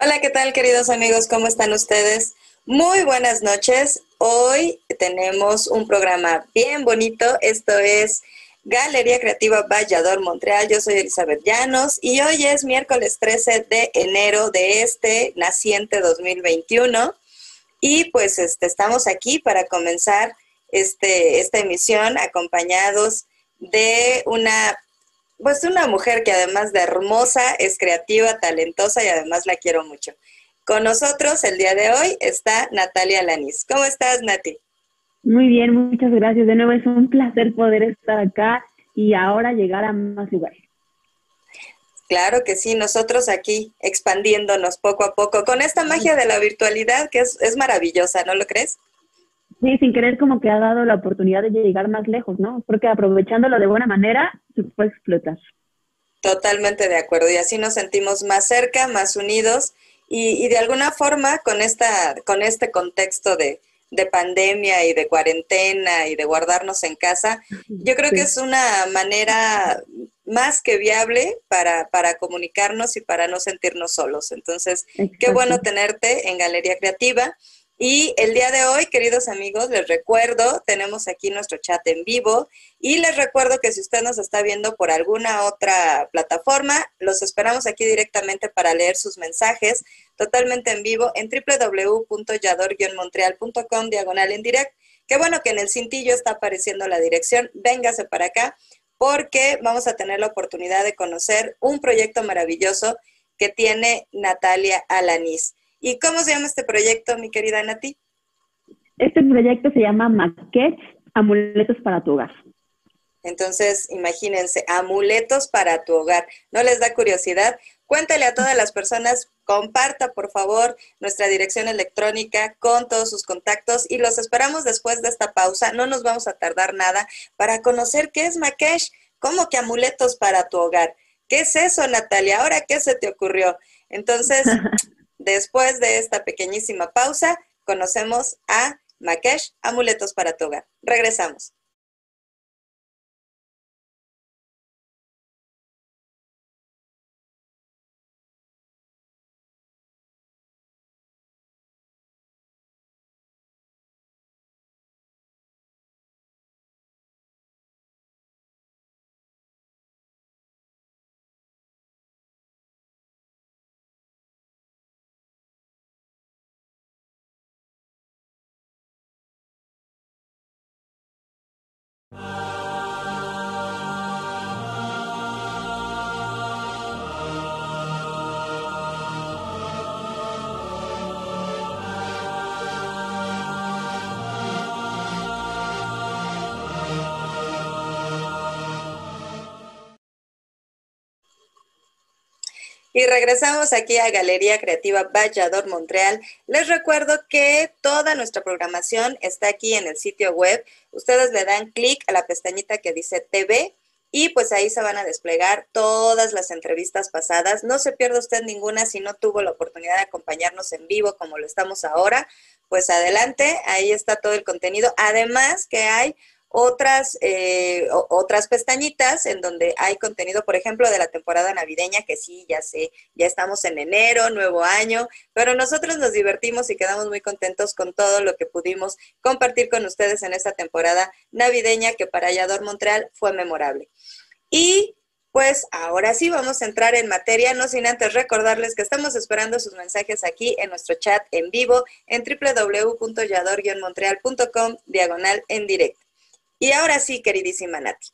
Hola, ¿qué tal queridos amigos? ¿Cómo están ustedes? Muy buenas noches. Hoy tenemos un programa bien bonito. Esto es Galería Creativa Vallador Montreal. Yo soy Elizabeth Llanos y hoy es miércoles 13 de enero de este naciente 2021. Y pues este, estamos aquí para comenzar este, esta emisión acompañados de una pues una mujer que además de hermosa, es creativa, talentosa y además la quiero mucho. Con nosotros el día de hoy está Natalia Lanis. ¿Cómo estás, Nati? Muy bien, muchas gracias. De nuevo es un placer poder estar acá y ahora llegar a más lugares. Claro que sí, nosotros aquí expandiéndonos poco a poco con esta magia de la virtualidad que es, es maravillosa, ¿no lo crees? Sí, sin querer como que ha dado la oportunidad de llegar más lejos, ¿no? Porque aprovechándolo de buena manera, se puede explotar. Totalmente de acuerdo. Y así nos sentimos más cerca, más unidos y, de alguna forma con, esta, con este contexto de, pandemia y de cuarentena y de guardarnos en casa, yo creo que es una manera más que viable para, para comunicarnos y para no sentirnos solos. Entonces, qué bueno tenerte en Galería Creativa. Y el día de hoy, queridos amigos, les recuerdo, tenemos aquí nuestro chat en vivo y les recuerdo que si usted nos está viendo por alguna otra plataforma, los esperamos aquí directamente para leer sus mensajes totalmente en vivo en www.yador-montreal.com diagonal en direct. Qué bueno que en el cintillo está apareciendo la dirección. Véngase para acá porque vamos a tener la oportunidad de conocer un proyecto maravilloso que tiene Natalia Alanis. ¿Y cómo se llama este proyecto, mi querida Nati? Este proyecto se llama Maquets, Amuletos para tu hogar. Entonces, imagínense, amuletos para tu hogar. ¿No les da curiosidad? Cuéntale a todas las personas, comparta por favor nuestra dirección electrónica con todos sus contactos y los esperamos después de esta pausa. No nos vamos a tardar nada para conocer qué es Makesh, cómo que amuletos para tu hogar. ¿Qué es eso, Natalia? ¿Ahora qué se te ocurrió? Entonces, Después de esta pequeñísima pausa, conocemos a Makesh, Amuletos para tu hogar. Regresamos. Y regresamos aquí a Galería Creativa Vallador Montreal. Les recuerdo que toda nuestra programación está aquí en el sitio web. Ustedes le dan clic a la pestañita que dice TV y pues ahí se van a desplegar todas las entrevistas pasadas. No se pierda usted ninguna si no tuvo la oportunidad de acompañarnos en vivo como lo estamos ahora. Pues adelante, ahí está todo el contenido. Además que hay otras, eh, otras pestañitas en donde hay contenido, por ejemplo, de la temporada navideña, que sí, ya sé, ya estamos en enero, nuevo año, pero nosotros nos divertimos y quedamos muy contentos con todo lo que pudimos compartir con ustedes en esta temporada navideña que para Yador Montreal fue memorable. Y pues ahora sí vamos a entrar en materia, no sin antes recordarles que estamos esperando sus mensajes aquí en nuestro chat en vivo en www.yador-montreal.com diagonal en directo. Y ahora sí, queridísima Nati.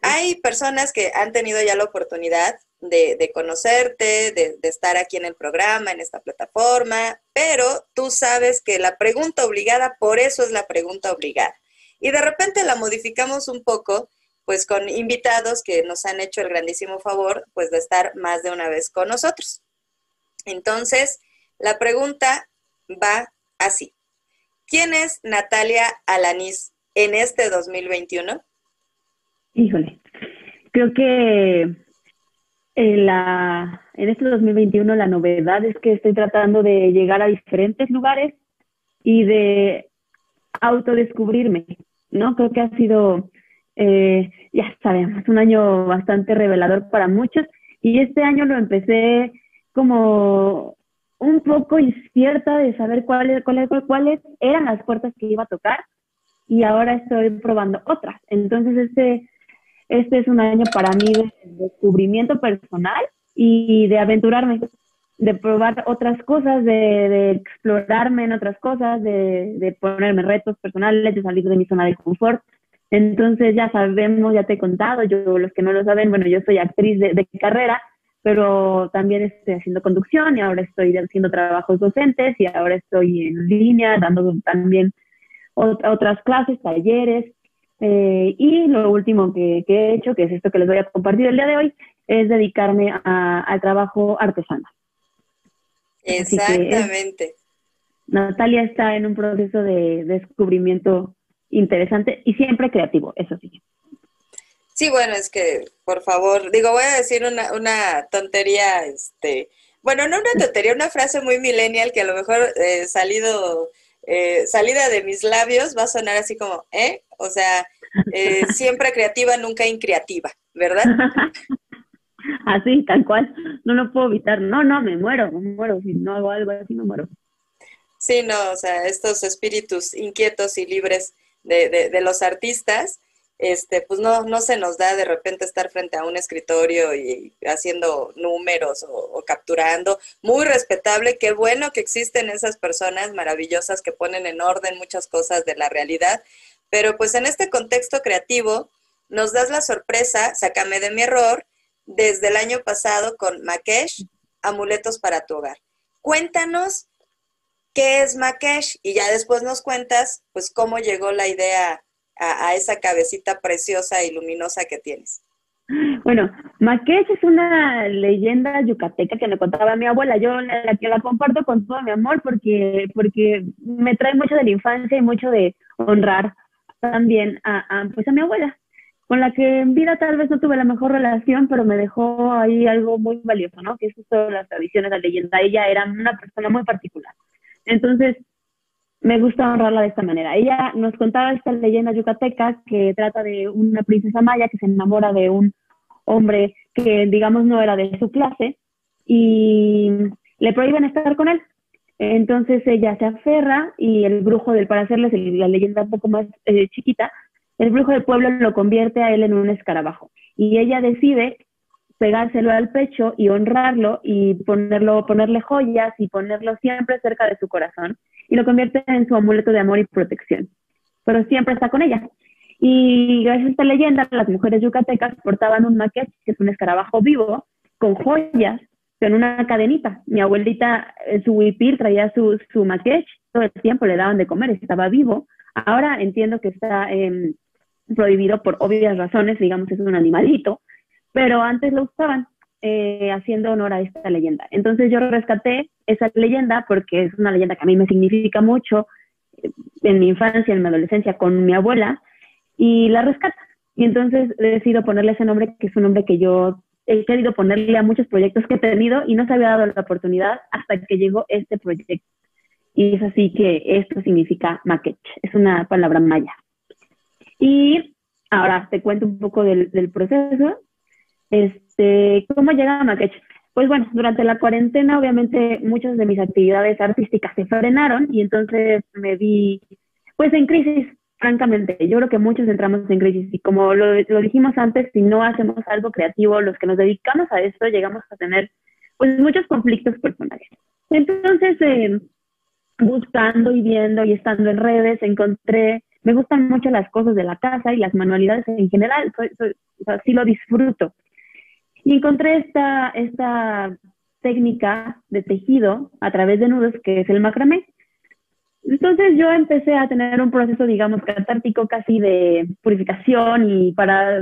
Hay personas que han tenido ya la oportunidad de, conocerte, de, de, estar aquí en el programa, en esta plataforma, pero tú sabes que la pregunta obligada, por eso es la pregunta obligada. Y de repente la modificamos un poco pues con invitados que nos han hecho el grandísimo favor pues de estar más de una vez con nosotros. Entonces, la pregunta va así. ¿Quién es Natalia Alanís en este 2021? Híjole, creo que en, la, en este 2021 la novedad es que estoy tratando de llegar a diferentes lugares y de autodescubrirme, ¿no? Creo que ha sido, eh, ya sabemos, un año bastante revelador para muchos y este año lo empecé como un poco incierta de saber cuáles, cuáles, cuáles eran las puertas que iba a tocar y ahora estoy probando otras. Entonces este, este es un año para mí de descubrimiento personal y de aventurarme, de probar otras cosas, de, explorarme en otras cosas, de, ponerme retos personales, de salir de mi zona de confort. Entonces ya sabemos, ya te he contado, yo los que no lo saben, bueno, yo soy actriz de, de carrera, pero también estoy haciendo conducción y ahora estoy haciendo trabajos docentes y ahora estoy en línea dando también otras clases, talleres. Eh, y lo último que, he hecho, que es esto que les voy a compartir el día de hoy, es dedicarme al trabajo artesano. Exactamente. Natalia está en un proceso de descubrimiento interesante y siempre creativo, eso sí. Sí, bueno, es que, por favor, digo, voy a decir una, una tontería, este, bueno, no una tontería, una frase muy millennial que a lo mejor eh, salido, eh, salida de mis labios va a sonar así como, ¿eh? O sea, eh, siempre creativa, nunca increativa, ¿verdad? Así, tal cual, no lo puedo evitar, no, no, me muero, me muero, si no hago algo así me muero. Sí, no, o sea, estos espíritus inquietos y libres de, de, de los artistas, este, pues no, no se nos da de repente estar frente a un escritorio y haciendo números o, capturando. Muy respetable, qué bueno que existen esas personas maravillosas que ponen en orden muchas cosas de la realidad, pero pues en este contexto creativo nos das la sorpresa, sácame de mi error, desde el año pasado con Makesh, Amuletos para tu hogar. Cuéntanos qué es Makesh y ya después nos cuentas pues cómo llegó la idea a, esa cabecita preciosa y luminosa que tienes? Bueno, Maquech es una leyenda yucateca que me contaba mi abuela. Yo la, que la comparto con todo mi amor porque, porque me trae mucho de la infancia y mucho de honrar también a, a, pues a mi abuela, con la que en vida tal vez no tuve la mejor relación, pero me dejó ahí algo muy valioso, ¿no? Que es justo las tradiciones, la leyenda. Ella era una persona muy particular. Entonces, me gusta honrarla de esta manera. Ella nos contaba esta leyenda yucateca que trata de una princesa maya que se enamora de un hombre que, digamos, no era de su clase y le prohíben estar con él. Entonces ella se aferra y el brujo del, para hacerles la leyenda un poco más eh, chiquita, el brujo del pueblo lo convierte a él en un escarabajo. Y ella decide pegárselo al pecho y honrarlo y ponerlo, ponerle joyas y ponerlo siempre cerca de su corazón y lo convierte en su amuleto de amor y protección. Pero siempre está con ella. Y gracias a esta leyenda, las mujeres yucatecas portaban un maquete, que es un escarabajo vivo, con joyas, con una cadenita. Mi abuelita, en su huipil, traía su, su maquete, todo el tiempo le daban de comer, estaba vivo. Ahora entiendo que está em, prohibido por obvias razones, digamos, es un animalito, pero antes lo usaban eh, haciendo honor a esta leyenda. Entonces yo rescaté esa leyenda porque es una leyenda que a mí me significa mucho en mi infancia, en mi adolescencia, con mi abuela, y la rescata. Y entonces decido ponerle ese nombre, que es un nombre que yo he querido ponerle a muchos proyectos que he tenido y no se había dado la oportunidad hasta que llegó este proyecto. Y es así que esto significa maquech, es una palabra maya. Y ahora te cuento un poco del, proceso. Este, ¿Cómo llega a? Pues bueno, durante la cuarentena obviamente muchas de mis actividades artísticas se frenaron y entonces me vi pues en crisis, francamente. Yo creo que muchos entramos en crisis y como lo, dijimos antes, si no hacemos algo creativo, los que nos dedicamos a esto llegamos a tener pues muchos conflictos personales. Entonces, eh, buscando y viendo y estando en redes, encontré, me gustan mucho las cosas de la casa y las manualidades en general, soy, sí lo disfruto. Y encontré esta, esta técnica de tejido a través de nudos que es el macramé. Entonces yo empecé a tener un proceso, digamos, catártico casi de purificación y para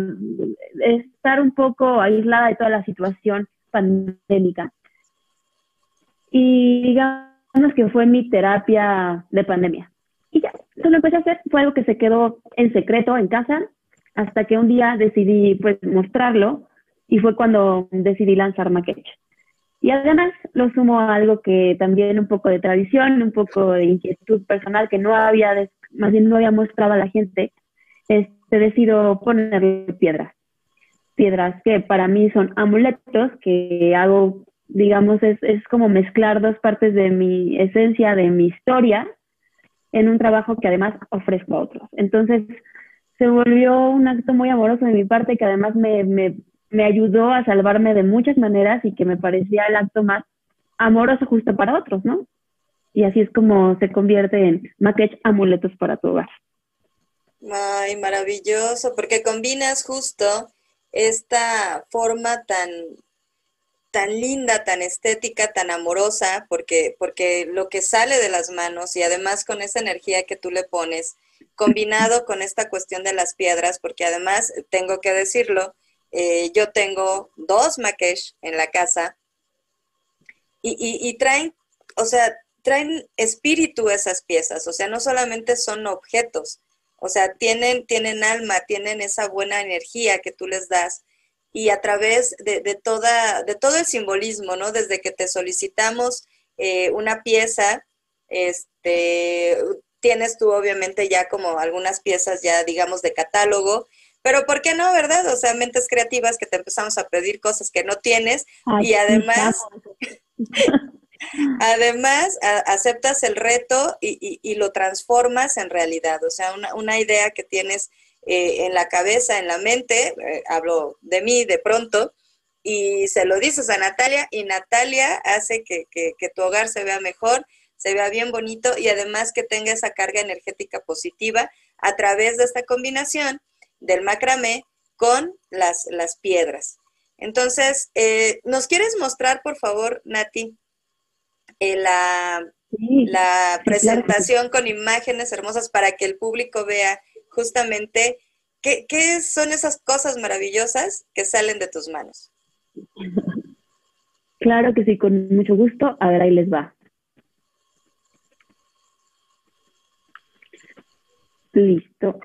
estar un poco aislada de toda la situación pandémica. Y digamos que fue mi terapia de pandemia. Y ya, eso lo empecé a hacer. Fue algo que se quedó en secreto en casa hasta que un día decidí pues mostrarlo y fue cuando decidí lanzar Maquetch. Y además lo sumo a algo que también un poco de tradición, un poco de inquietud personal que no había, más bien no había mostrado a la gente, este, decido ponerle piedras. Piedras que para mí son amuletos que hago, digamos, es, es como mezclar dos partes de mi esencia, de mi historia, en un trabajo que además ofrezco a otros. Entonces, se volvió un acto muy amoroso de mi parte que además me, me, me ayudó a salvarme de muchas maneras y que me parecía el acto más amoroso justo para otros, ¿no? Y así es como se convierte en Maquetch Amuletos para tu hogar. Ay, maravilloso, porque combinas justo esta forma tan, tan linda, tan estética, tan amorosa, porque, porque lo que sale de las manos y además con esa energía que tú le pones, combinado con esta cuestión de las piedras, porque además, tengo que decirlo, eh, yo tengo dos Makesh en la casa y, traen, o sea, traen espíritu esas piezas, o sea, no solamente son objetos, o sea, tienen, tienen alma, tienen esa buena energía que tú les das y a través de, toda, de todo el simbolismo, ¿no? Desde que te solicitamos eh, una pieza, este, tienes tú obviamente ya como algunas piezas ya, digamos, de catálogo, pero ¿por qué no, verdad? O sea, mentes creativas que te empezamos a pedir cosas que no tienes y además, además aceptas el reto y, lo transformas en realidad. O sea, una, idea que tienes eh, en la cabeza, en la mente, eh, hablo de mí de pronto, y se lo dices a Natalia y Natalia hace que, que tu hogar se vea mejor, se vea bien bonito y además que tenga esa carga energética positiva a través de esta combinación del macramé con las, las piedras. Entonces, eh, ¿nos quieres mostrar, por favor, Nati, eh, la, la presentación con imágenes hermosas para que el público vea justamente qué, qué son esas cosas maravillosas que salen de tus manos? Claro que sí, con mucho gusto. A ver, ahí les va. Listo.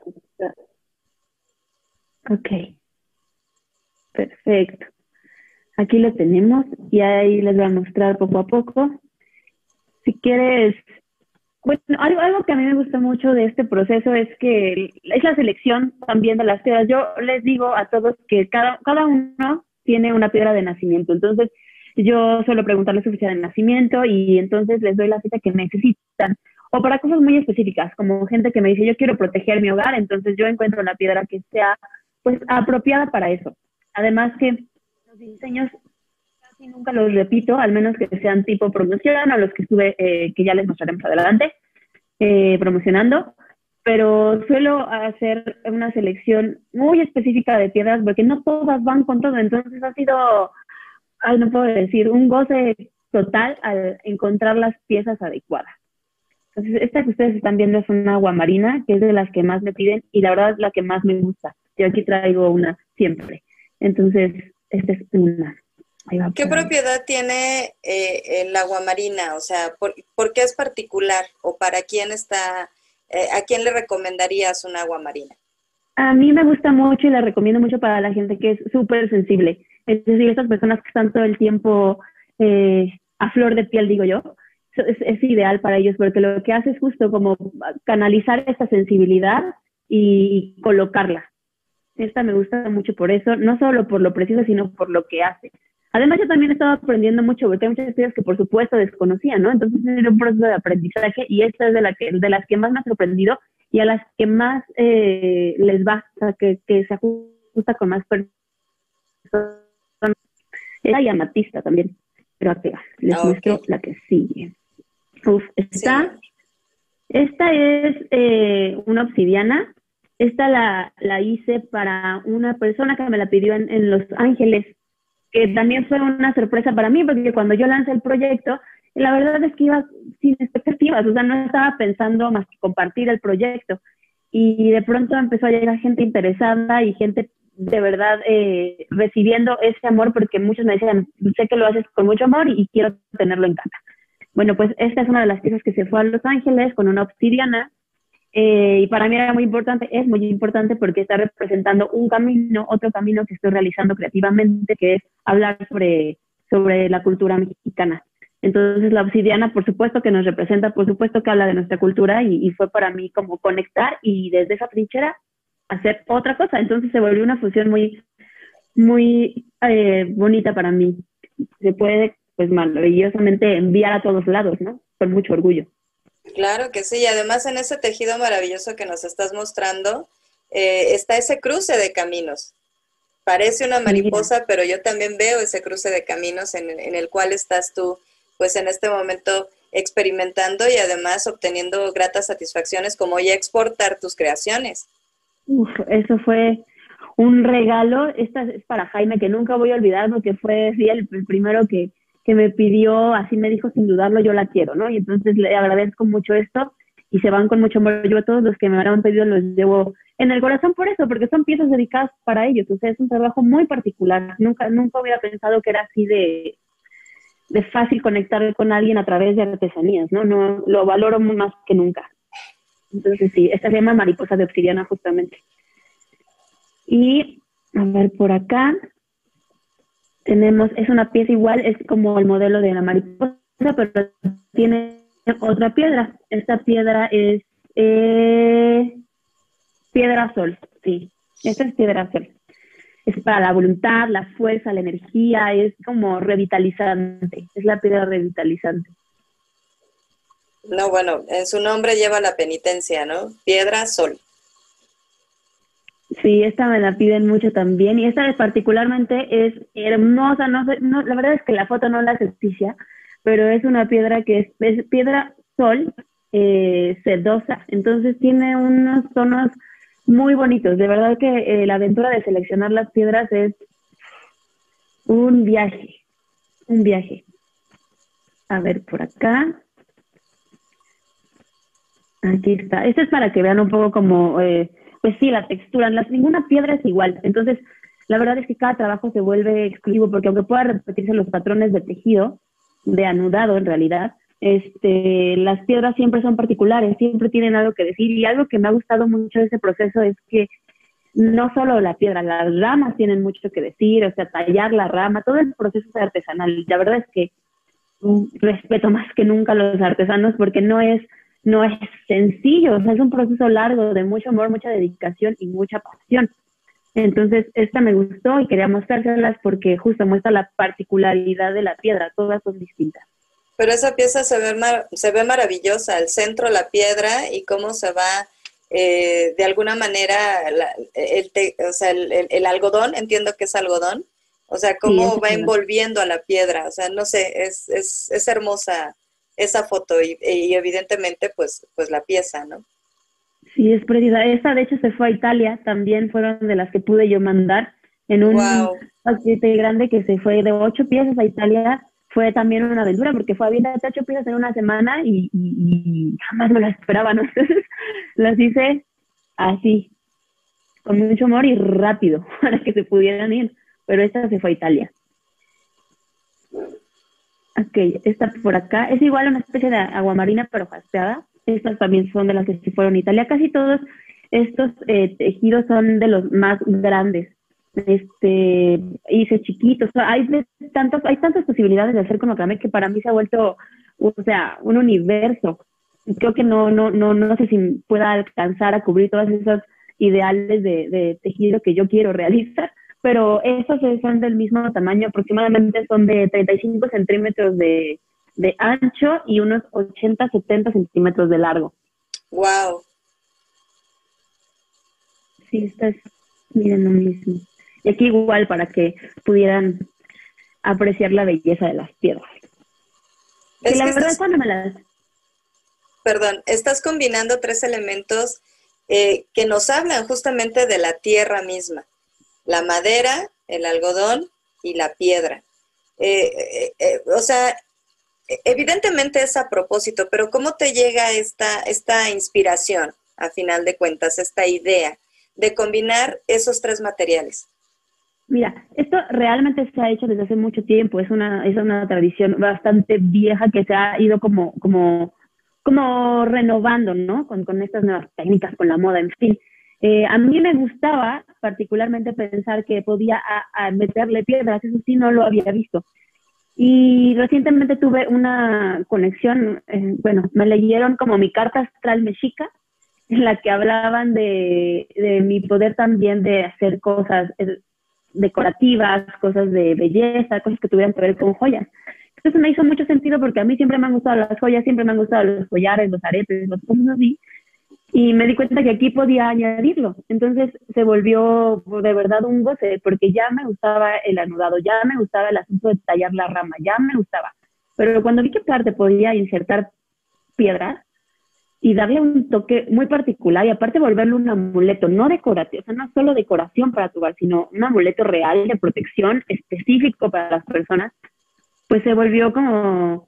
Ok. Perfecto. Aquí lo tenemos y ahí les voy a mostrar poco a poco. Si quieres, bueno, algo, que a mí me gusta mucho de este proceso es que es la selección también de las piedras. Yo les digo a todos que cada, cada uno tiene una piedra de nacimiento. Entonces, yo suelo preguntarles su fecha de nacimiento y entonces les doy la fecha que necesitan. O para cosas muy específicas, como gente que me dice, yo quiero proteger mi hogar, entonces yo encuentro la piedra que sea pues apropiada para eso. Además que los diseños casi nunca los repito, al menos que sean tipo promoción o los que estuve, eh, que ya les mostraré más adelante, eh, promocionando, pero suelo hacer una selección muy específica de piedras porque no todas van con todo, entonces ha sido, ay, no puedo decir, un goce total al encontrar las piezas adecuadas. Entonces, esta que ustedes están viendo es una agua marina, que es de las que más me piden y la verdad es la que más me gusta. Yo aquí traigo una siempre. Entonces, esta es una. ¿Qué propiedad tiene eh, el agua marina? O sea, ¿por, qué es particular? ¿O para quién está, eh, a quién le recomendarías un agua marina? A mí me gusta mucho y la recomiendo mucho para la gente que es súper sensible. Es decir, esas personas que están todo el tiempo eh, a flor de piel, digo yo, es, es, ideal para ellos porque lo que hace es justo como canalizar esa sensibilidad y colocarla. Esta me gusta mucho por eso, no solo por lo preciso, sino por lo que hace. Además, yo también he estado aprendiendo mucho, porque hay muchas estudios que por supuesto desconocía, ¿no? Entonces es un proceso de aprendizaje y esta es de, la que, de las que más me ha sorprendido y a las que más eh, les va, que, que se ajusta con más personas. Era y amatista también, pero aquí les ah, muestro la que sigue. Uf, esta, esta es eh, una obsidiana esta la, la hice para una persona que me la pidió en, Los Ángeles, que también fue una sorpresa para mí, porque cuando yo lancé el proyecto, la verdad es que iba sin expectativas, o sea, no estaba pensando más que compartir el proyecto. Y de pronto empezó a llegar gente interesada y gente de verdad eh, recibiendo ese amor porque muchos me decían, sé que lo haces con mucho amor y quiero tenerlo en casa. Bueno, pues esta es una de las piezas que se fue a Los Ángeles con una obsidiana eh, y para mí era muy importante, es muy importante porque está representando un camino, otro camino que estoy realizando creativamente, que es hablar sobre, sobre la cultura mexicana. Entonces la obsidiana, por supuesto que nos representa, por supuesto que habla de nuestra cultura y, fue para mí como conectar y desde esa trinchera hacer otra cosa. Entonces se volvió una fusión muy, muy eh, bonita para mí. Se puede, pues maravillosamente enviar a todos lados, ¿no? Con mucho orgullo. Claro que sí, y además en ese tejido maravilloso que nos estás mostrando eh, está ese cruce de caminos. Parece una mariposa, pero yo también veo ese cruce de caminos en, en el cual estás tú pues en este momento experimentando y además obteniendo gratas satisfacciones como ya exportar tus creaciones. Uf, eso fue un regalo. Esta es para Jaime que nunca voy a olvidar porque fue el, primero que, que me pidió, así me dijo sin dudarlo, yo la quiero, ¿no? Y entonces le agradezco mucho esto y se van con mucho amor. Yo a todos los que me han pedido los llevo en el corazón por eso, porque son piezas dedicadas para ellos. O sea, es un trabajo muy particular. Nunca, nunca hubiera pensado que era así de, de fácil conectar con alguien a través de artesanías, ¿no? no lo valoro más que nunca. Entonces, sí, esta se llama mariposa de obsidiana justamente. Y, a ver, por acá tenemos, es una pieza igual, es como el modelo de la mariposa, pero tiene otra piedra. Esta piedra es eh, piedra sol, sí. Esta es piedra sol es para la voluntad, la fuerza, la energía, es como revitalizante, es la piedra revitalizante. No, bueno, en su nombre lleva la penitencia, ¿no? Piedra, sol. Sí, esta me la piden mucho también y esta particularmente es hermosa, no, no la verdad es que la foto no la justicia, pero es una piedra que es, piedra sol eh, sedosa, entonces tiene unos tonos muy bonitos. De verdad que eh, la aventura de seleccionar las piedras es un viaje, un viaje. A ver, por acá. Aquí está. Este es para que vean un poco como, eh, pues sí, la textura. Ninguna piedra es igual. Entonces, la verdad es que cada trabajo se vuelve exclusivo porque aunque pueda repetirse los patrones de tejido, de anudado en realidad, este, las piedras siempre son particulares, siempre tienen algo que decir y algo que me ha gustado mucho de ese proceso es que no solo la piedra, las ramas tienen mucho que decir, o sea, tallar la rama, todo el proceso es artesanal. La verdad es que respeto más que nunca a los artesanos porque no es, no es sencillo, o sea, es un proceso largo de mucho amor, mucha dedicación y mucha pasión. Entonces, esta me gustó y quería mostrárselas porque justo muestra la particularidad de la piedra, todas son distintas. Pero esa pieza se ve, se ve maravillosa, el centro, la piedra y cómo se va eh, de alguna manera el, o sea, el, algodón, entiendo que es algodón, o sea, cómo va envolviendo a la piedra, o sea, no sé, es, es, es hermosa esa foto y, evidentemente pues, pues la pieza, ¿no? Sí, es preciosa. Esta de hecho se fue a Italia, también fueron de las que pude yo mandar en un paquete grande que se fue de ocho piezas a Italia fue también una aventura porque fue a bien ocho piezas en una semana y, jamás me las esperaba, ¿no? Entonces las hice así, con mucho amor y rápido para que se pudieran ir, pero esta se fue a Italia. Ok, esta por acá es igual a una especie de aguamarina pero jaspeada. Estas también son de las que se fueron a Italia. Casi todos estos eh, tejidos son de los más grandes este hice chiquitos, hay tantos, hay tantas posibilidades de hacer con macramé que para mí se ha vuelto, o sea, un universo. Creo que no, no, no, no sé si pueda alcanzar a cubrir todos esos ideales de, tejido que yo quiero realizar, pero esos son del mismo tamaño, aproximadamente son de 35 centímetros de, de ancho y unos 80, 70 centímetros de largo. Wow. Sí, estás, miren lo mismo. Y aquí igual para que pudieran apreciar la belleza de las piedras. la verdad me las... Perdón, estás combinando tres elementos eh, que nos hablan justamente de la tierra misma. La madera, el algodón y la piedra. Eh, eh, o sea, evidentemente es a propósito, pero ¿cómo te llega esta, esta inspiración, a final de cuentas, esta idea de combinar esos tres materiales? Mira, esto realmente se ha hecho desde hace mucho tiempo, es una, es una tradición bastante vieja que se ha ido como, como, como renovando, ¿no? Con, con estas nuevas técnicas, con la moda, en fin. Eh, a mí me gustaba particularmente pensar que podía meterle piedras, eso sí no lo había visto. Y recientemente tuve una conexión, eh, bueno, me leyeron como mi carta astral mexica, en la que hablaban de, mi poder también de hacer cosas eh, decorativas, cosas de belleza, cosas que tuvieran que ver con joyas. Entonces me hizo mucho sentido porque a mí siempre me han gustado las joyas, siempre me han gustado los collares, los aretes, los cosas así. Y me di cuenta que aquí podía añadirlo. Entonces se volvió de verdad un goce, porque ya me gustaba el anudado, ya me gustaba el asunto de tallar la rama, ya me gustaba. Pero cuando vi que parte podía insertar piedras y darle un toque muy particular y aparte volverlo un amuleto, no decorativo, o sea, no solo decoración para tu hogar, sino un amuleto real de protección específico para las personas, pues se volvió como,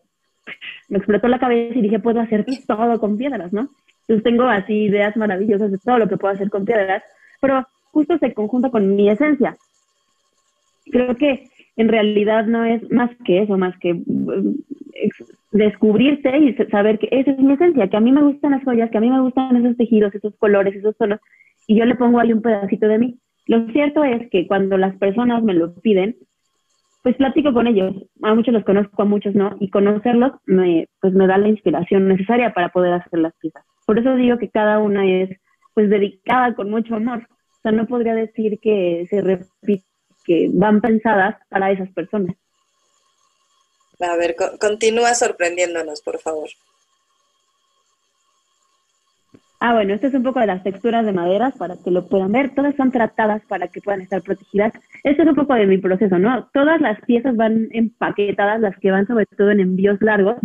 me explotó la cabeza y dije, puedo hacer todo con piedras, ¿no? Entonces tengo así ideas maravillosas de todo lo que puedo hacer con piedras, pero justo se conjunta con mi esencia. Creo que en realidad no es más que eso, más que mm, descubrirte y saber que esa es mi esencia, que a mí me gustan las joyas, que a mí me gustan esos tejidos, esos colores, esos tonos, y yo le pongo ahí un pedacito de mí. Lo cierto es que cuando las personas me lo piden, pues platico con ellos. A muchos los conozco, a muchos no, y conocerlos me, pues me da la inspiración necesaria para poder hacer las piezas. Por eso digo que cada una es pues dedicada con mucho amor. O sea, no podría decir que se repite, que van pensadas para esas personas. A ver, continúa sorprendiéndonos, por favor. Ah, bueno, esto es un poco de las texturas de maderas para que lo puedan ver. Todas son tratadas para que puedan estar protegidas. Esto es un poco de mi proceso, ¿no? Todas las piezas van empaquetadas, las que van sobre todo en envíos largos,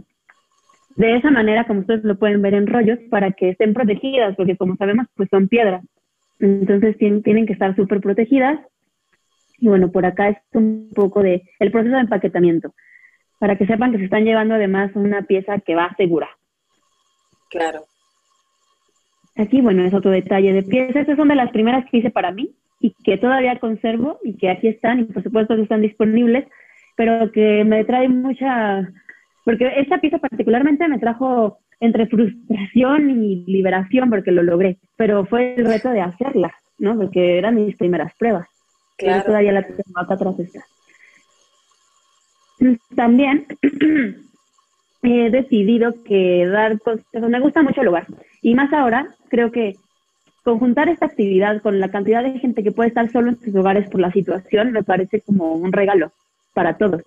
de esa manera, como ustedes lo pueden ver en rollos, para que estén protegidas, porque como sabemos, pues son piedras. Entonces tienen, que estar súper protegidas. Y bueno, por acá es un poco de el proceso de empaquetamiento, para que sepan que se están llevando además una pieza que va segura. Claro. Aquí, bueno, es otro detalle de piezas. Estas son de las primeras que hice para mí y que todavía conservo y que aquí están y por supuesto que están disponibles, pero que me trae mucha porque esta pieza particularmente me trajo entre frustración y liberación porque lo logré, pero fue el reto de hacerla, ¿no? Porque eran mis primeras pruebas. Claro. todavía la tengo acá atrás esta. También he decidido que dar consejos, me gusta mucho el lugar, y más ahora creo que conjuntar esta actividad con la cantidad de gente que puede estar solo en sus hogares por la situación me parece como un regalo para todos.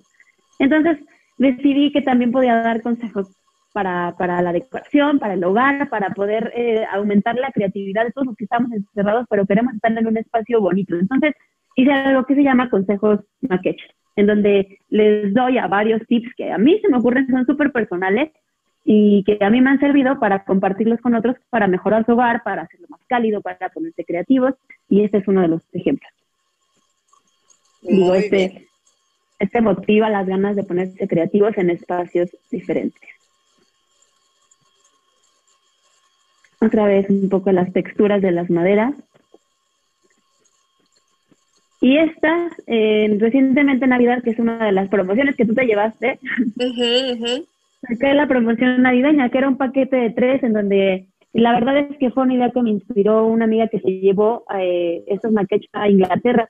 Entonces, decidí que también podía dar consejos para, la decoración, para el hogar, para poder eh, aumentar la creatividad de todos los que estamos encerrados, pero queremos estar en un espacio bonito. Entonces, hice algo que se llama consejos maquetch, en donde les doy a varios tips que a mí se me ocurren, son súper personales y que a mí me han servido para compartirlos con otros, para mejorar su hogar, para hacerlo más cálido, para ponerse creativos, y este es uno de los ejemplos. Digo, este, este motiva las ganas de ponerse creativos en espacios diferentes. Otra vez un poco las texturas de las maderas. Y esta, eh, recientemente en Navidad, que es una de las promociones que tú te llevaste, uh la promoción navideña, que era un paquete de tres en donde la verdad es que fue una idea que me inspiró una amiga que se llevó eh, estos maquetes a Inglaterra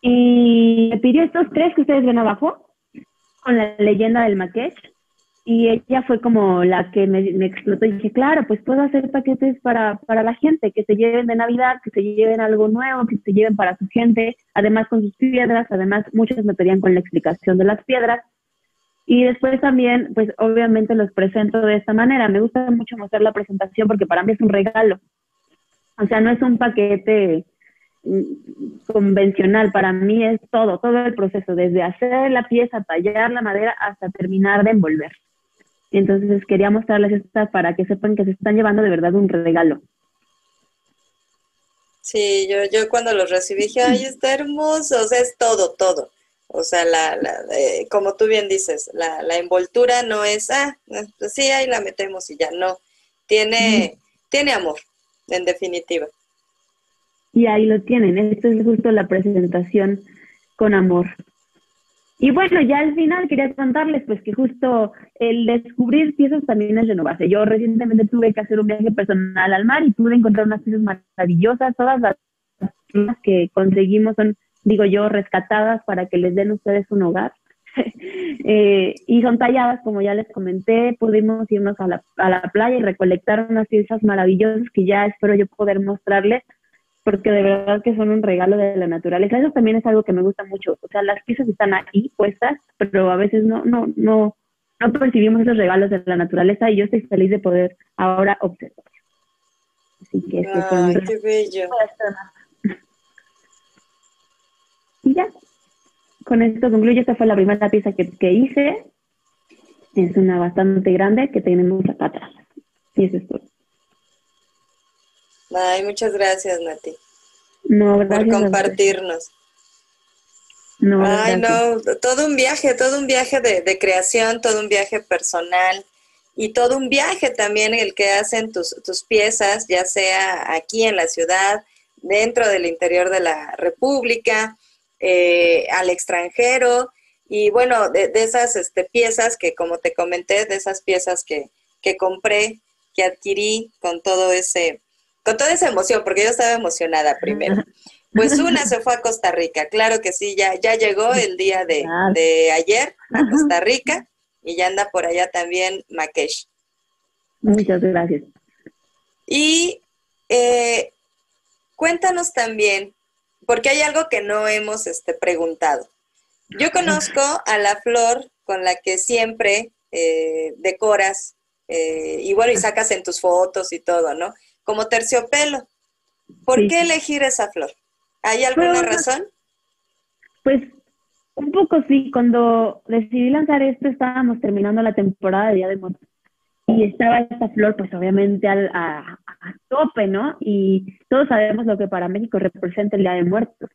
y me pidió estos tres que ustedes ven abajo, con la leyenda del maquete. Y ella fue como la que me, explotó y dije, claro, pues puedo hacer paquetes para, para la gente, que se lleven de Navidad, que se lleven algo nuevo, que se lleven para su gente, además con sus piedras, además muchos me pedían con la explicación de las piedras. Y después también, pues obviamente los presento de esta manera. Me gusta mucho mostrar la presentación porque para mí es un regalo. O sea, no es un paquete convencional. Para mí es todo, todo el proceso, desde hacer la pieza, tallar la madera, hasta terminar de envolver. Entonces quería mostrarles esta para que sepan que se están llevando de verdad un regalo. Sí, yo, yo cuando los recibí dije, ay, está hermoso, o sea, es todo, todo. O sea, la, la eh, como tú bien dices, la, la, envoltura no es, ah, pues sí, ahí la metemos y ya, no. Tiene, tiene amor, en definitiva. Y ahí lo tienen, esto es justo la presentación con amor. Y bueno, ya al final quería contarles pues que justo el descubrir piezas también es renovarse. Yo recientemente tuve que hacer un viaje personal al mar y pude encontrar unas piezas maravillosas. Todas las que conseguimos son, digo yo, rescatadas para que les den ustedes un hogar. eh, y son talladas, como ya les comenté, pudimos irnos a la, a la playa y recolectar unas piezas maravillosas que ya espero yo poder mostrarles porque de verdad que son un regalo de la naturaleza. Eso también es algo que me gusta mucho. O sea, las piezas están ahí puestas, pero a veces no, no, no, no percibimos esos regalos de la naturaleza y yo estoy feliz de poder ahora observar. Así que este Ay, qué bello. Y ya, con esto concluyo. Esta fue la primera pieza que, que hice. Es una bastante grande que tenemos acá atrás. Y eso es todo. Ay, muchas gracias, Nati. No, gracias. Por compartirnos. No, Ay, no, todo un viaje, todo un viaje de, creación, todo un viaje personal y todo un viaje también el que hacen tus, tus piezas, ya sea aquí en la ciudad, dentro del interior de la República, eh, al extranjero y bueno, de, esas este, piezas que como te comenté, de esas piezas que, que compré, que adquirí con todo ese con toda esa emoción, porque yo estaba emocionada primero. Pues una se fue a Costa Rica, claro que sí, ya, ya llegó el día de, de ayer a Costa Rica y ya anda por allá también Makesh. Muchas gracias. Y eh, cuéntanos también, porque hay algo que no hemos este, preguntado. Yo conozco a la flor con la que siempre eh, decoras eh, y bueno, y sacas en tus fotos y todo, ¿no? como terciopelo. ¿Por qué elegir esa flor? ¿Hay alguna razón? Pues un poco sí, cuando decidí lanzar esto estábamos terminando la temporada de Día de Muertos y estaba esta flor pues obviamente al, a, tope, ¿no? Y todos sabemos lo que para México representa el Día de Muertos.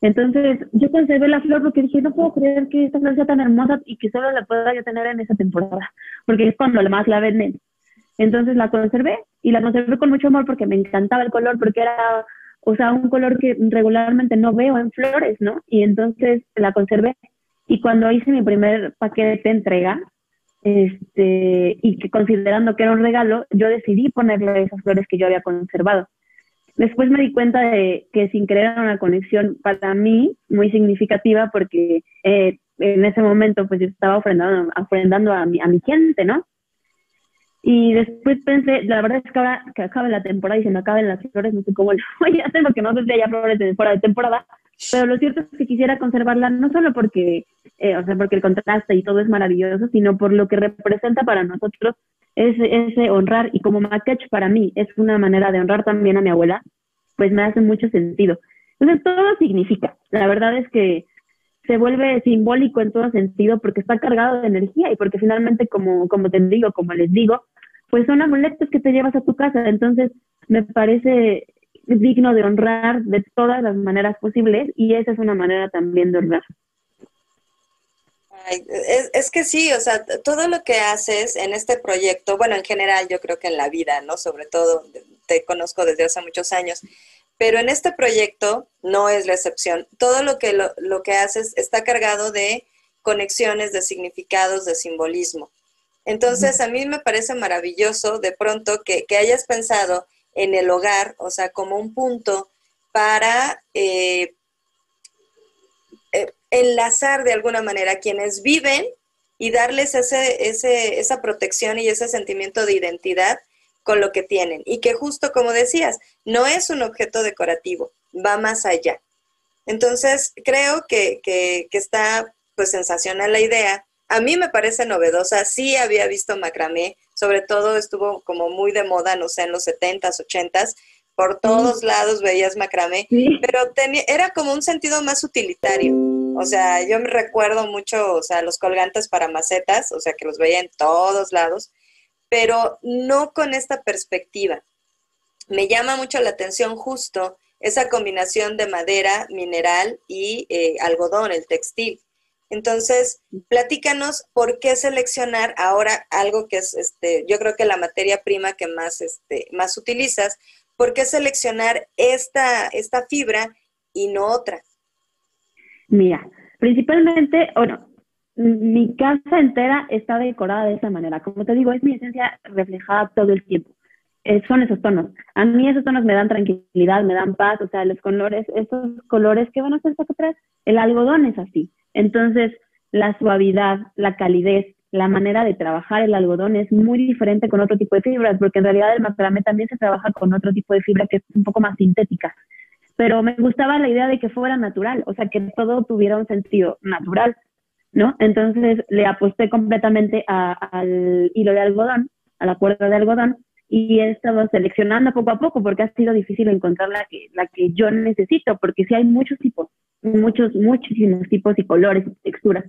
Entonces yo conservé la flor porque dije, no puedo creer que esta flor sea tan hermosa y que solo la pueda yo tener en esa temporada, porque es cuando más la venden. Entonces la conservé y la conservé con mucho amor porque me encantaba el color, porque era, o sea, un color que regularmente no veo en flores, ¿no? Y entonces la conservé. Y cuando hice mi primer paquete de entrega, este, y que considerando que era un regalo, yo decidí ponerle esas flores que yo había conservado. Después me di cuenta de que sin querer era una conexión para mí muy significativa porque eh, en ese momento pues yo estaba ofrendando, ofrendando a, mi, a mi gente, ¿no? Y después pensé, la verdad es que ahora que acabe la temporada y se me acaben las flores, no sé cómo lo voy a hacer porque no sé si haya flores fuera de temporada, pero lo cierto es que quisiera conservarla no solo porque, eh, o sea, porque el contraste y todo es maravilloso, sino por lo que representa para nosotros ese, ese honrar y como Makech para mí es una manera de honrar también a mi abuela, pues me hace mucho sentido. Entonces todo significa, la verdad es que se vuelve simbólico en todo sentido porque está cargado de energía y porque finalmente, como, como te digo, como les digo, pues son amuletos que te llevas a tu casa. Entonces, me parece digno de honrar de todas las maneras posibles y esa es una manera también de honrar. es, es, que sí, o sea, todo lo que haces en este proyecto, bueno, en general yo creo que en la vida, ¿no? Sobre todo, te conozco desde hace muchos años, pero en este proyecto no es la excepción. Todo lo que, lo, lo que haces está cargado de conexiones, de significados, de simbolismo. Entonces, a mí me parece maravilloso de pronto que, hayas pensado en el hogar, o sea, como un punto para eh, eh, enlazar de alguna manera a quienes viven y darles ese, ese, esa protección y ese sentimiento de identidad con lo que tienen. Y que justo como decías, no es un objeto decorativo, va más allá. Entonces, creo que, que, que está pues sensacional la idea a mí me parece novedosa, sí había visto macramé, sobre todo estuvo como muy de moda, no sé, en los 70s, 80s, por todos lados veías macramé, pero tenía, era como un sentido más utilitario. O sea, yo me recuerdo mucho, o sea, los colgantes para macetas, o sea, que los veía en todos lados, pero no con esta perspectiva. Me llama mucho la atención justo esa combinación de madera, mineral y eh, algodón, el textil Entonces, platícanos por qué seleccionar ahora algo que es, este, yo creo que la materia prima que más, este, más utilizas, ¿por qué seleccionar esta, esta fibra y no otra? Mira, principalmente, bueno, mi casa entera está decorada de esa manera. Como te digo, es mi esencia reflejada todo el tiempo. Son esos tonos. A mí esos tonos me dan tranquilidad, me dan paz, o sea, los colores, esos colores que van a ser atrás, el algodón es así. Entonces, la suavidad, la calidez, la manera de trabajar el algodón es muy diferente con otro tipo de fibras, porque en realidad el macramé también se trabaja con otro tipo de fibra que es un poco más sintética. Pero me gustaba la idea de que fuera natural, o sea, que todo tuviera un sentido natural, ¿no? Entonces le aposté completamente al hilo de algodón, a la cuerda de algodón, y he estado seleccionando poco a poco porque ha sido difícil encontrar la que, la que yo necesito, porque sí hay muchos tipos, muchos, muchísimos tipos y colores y texturas.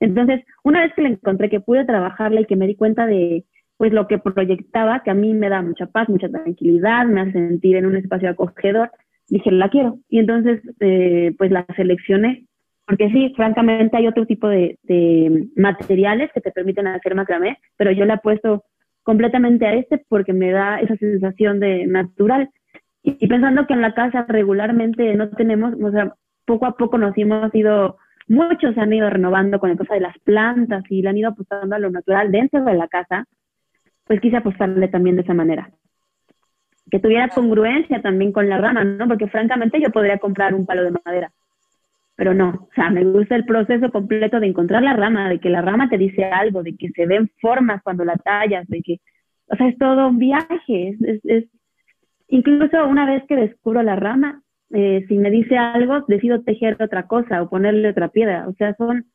Entonces, una vez que la encontré, que pude trabajarla y que me di cuenta de pues lo que proyectaba, que a mí me da mucha paz, mucha tranquilidad, me hace sentir en un espacio acogedor, dije, la quiero. Y entonces, eh, pues la seleccioné. Porque sí, francamente hay otro tipo de, de materiales que te permiten hacer macramé, pero yo le he puesto completamente a este porque me da esa sensación de natural. Y, pensando que en la casa regularmente no tenemos, o sea, poco a poco nos hemos ido, muchos se han ido renovando con el cosa de las plantas y le han ido apostando a lo natural dentro de la casa, pues quise apostarle también de esa manera. Que tuviera congruencia también con la rama, ¿no? Porque francamente yo podría comprar un palo de madera pero no, o sea, me gusta el proceso completo de encontrar la rama, de que la rama te dice algo, de que se ven formas cuando la tallas, de que, o sea, es todo un viaje, es, incluso una vez que descubro la rama, eh, si me dice algo, decido tejer otra cosa o ponerle otra piedra, o sea, son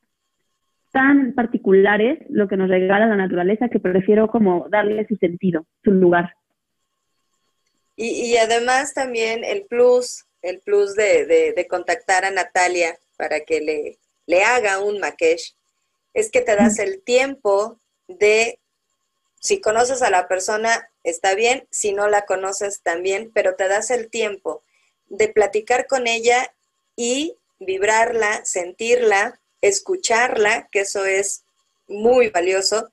tan particulares lo que nos regala la naturaleza que prefiero como darle su sentido, su lugar. Y, y además también el plus el plus de, contactar a Natalia para que le, le haga un maquesh, es que te das el tiempo de, si conoces a la persona, está bien, si no la conoces también, pero te das el tiempo de platicar con ella y vibrarla, sentirla, escucharla, que eso es muy valioso,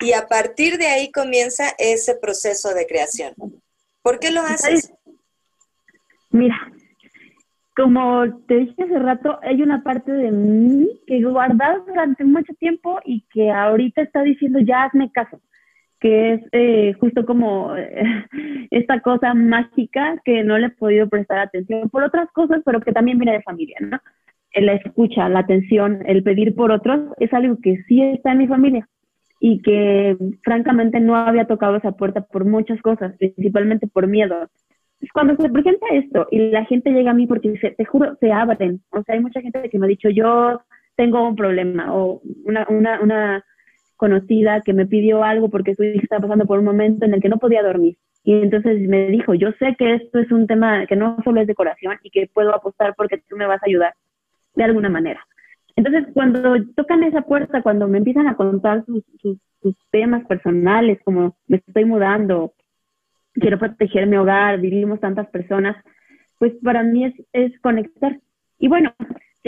y a partir de ahí comienza ese proceso de creación. ¿Por qué lo haces? Mira, como te dije hace rato, hay una parte de mí que he guardado durante mucho tiempo y que ahorita está diciendo, ya hazme caso, que es eh, justo como eh, esta cosa mágica que no le he podido prestar atención por otras cosas, pero que también viene de familia, ¿no? La escucha, la atención, el pedir por otros, es algo que sí está en mi familia y que francamente no había tocado esa puerta por muchas cosas, principalmente por miedo cuando se presenta esto y la gente llega a mí porque dice, te juro, se abren. O sea, hay mucha gente que me ha dicho, yo tengo un problema o una, una, una conocida que me pidió algo porque su hija estaba pasando por un momento en el que no podía dormir. Y entonces me dijo, yo sé que esto es un tema que no solo es decoración y que puedo apostar porque tú me vas a ayudar de alguna manera. Entonces, cuando tocan esa puerta, cuando me empiezan a contar sus, sus, sus temas personales, como me estoy mudando, quiero proteger mi hogar, vivimos tantas personas, pues para mí es, es conectar. Y bueno,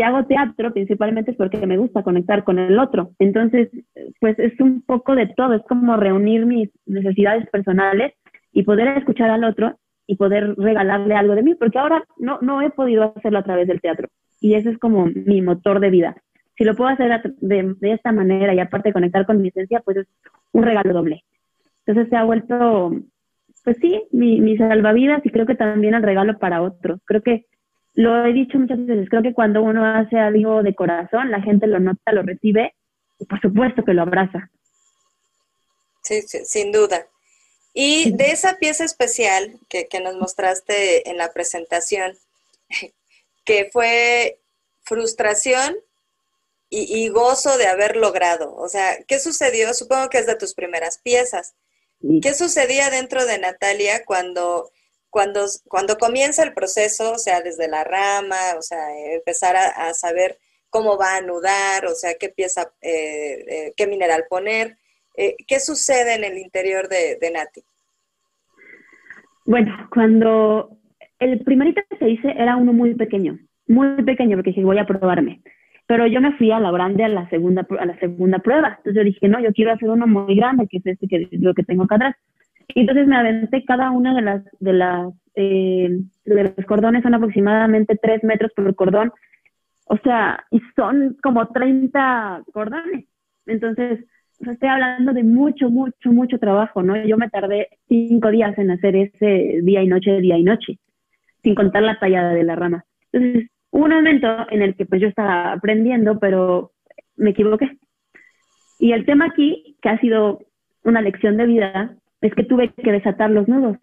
si hago teatro, principalmente es porque me gusta conectar con el otro. Entonces, pues es un poco de todo, es como reunir mis necesidades personales y poder escuchar al otro y poder regalarle algo de mí, porque ahora no, no he podido hacerlo a través del teatro. Y ese es como mi motor de vida. Si lo puedo hacer de, de esta manera y aparte conectar con mi esencia, pues es un regalo doble. Entonces se ha vuelto pues sí, mi, mi salvavidas y creo que también el regalo para otros. Creo que lo he dicho muchas veces, creo que cuando uno hace algo de corazón, la gente lo nota, lo recibe y por supuesto que lo abraza. Sí, sin duda. Y de esa pieza especial que, nos mostraste en la presentación, que fue frustración y, y, gozo de haber logrado. O sea, ¿qué sucedió? Supongo que es de tus primeras piezas. ¿Qué sucedía dentro de Natalia cuando, cuando, cuando comienza el proceso, o sea, desde la rama, o sea, empezar a, saber cómo va a anudar, o sea, qué pieza, eh, eh, qué mineral poner? Eh, ¿Qué sucede en el interior de, Nati? Bueno, cuando el primerito que se hice era uno muy pequeño, muy pequeño, porque dije, voy a probarme. pero yo me fui a la grande a la segunda a la segunda prueba. Entonces yo dije, no, yo quiero hacer uno muy grande, que es este que lo que tengo acá atrás. Entonces me aventé cada una de las de las eh, de los cordones son aproximadamente tres metros por cordón. O sea, y son como 30 cordones. Entonces, estoy hablando de mucho, mucho, mucho trabajo, ¿no? Yo me tardé cinco días en hacer ese día y noche, día y noche, sin contar la tallada de la rama. Entonces, un momento en el que pues yo estaba aprendiendo, pero me equivoqué. Y el tema aquí, que ha sido una lección de vida, es que tuve que desatar los nudos.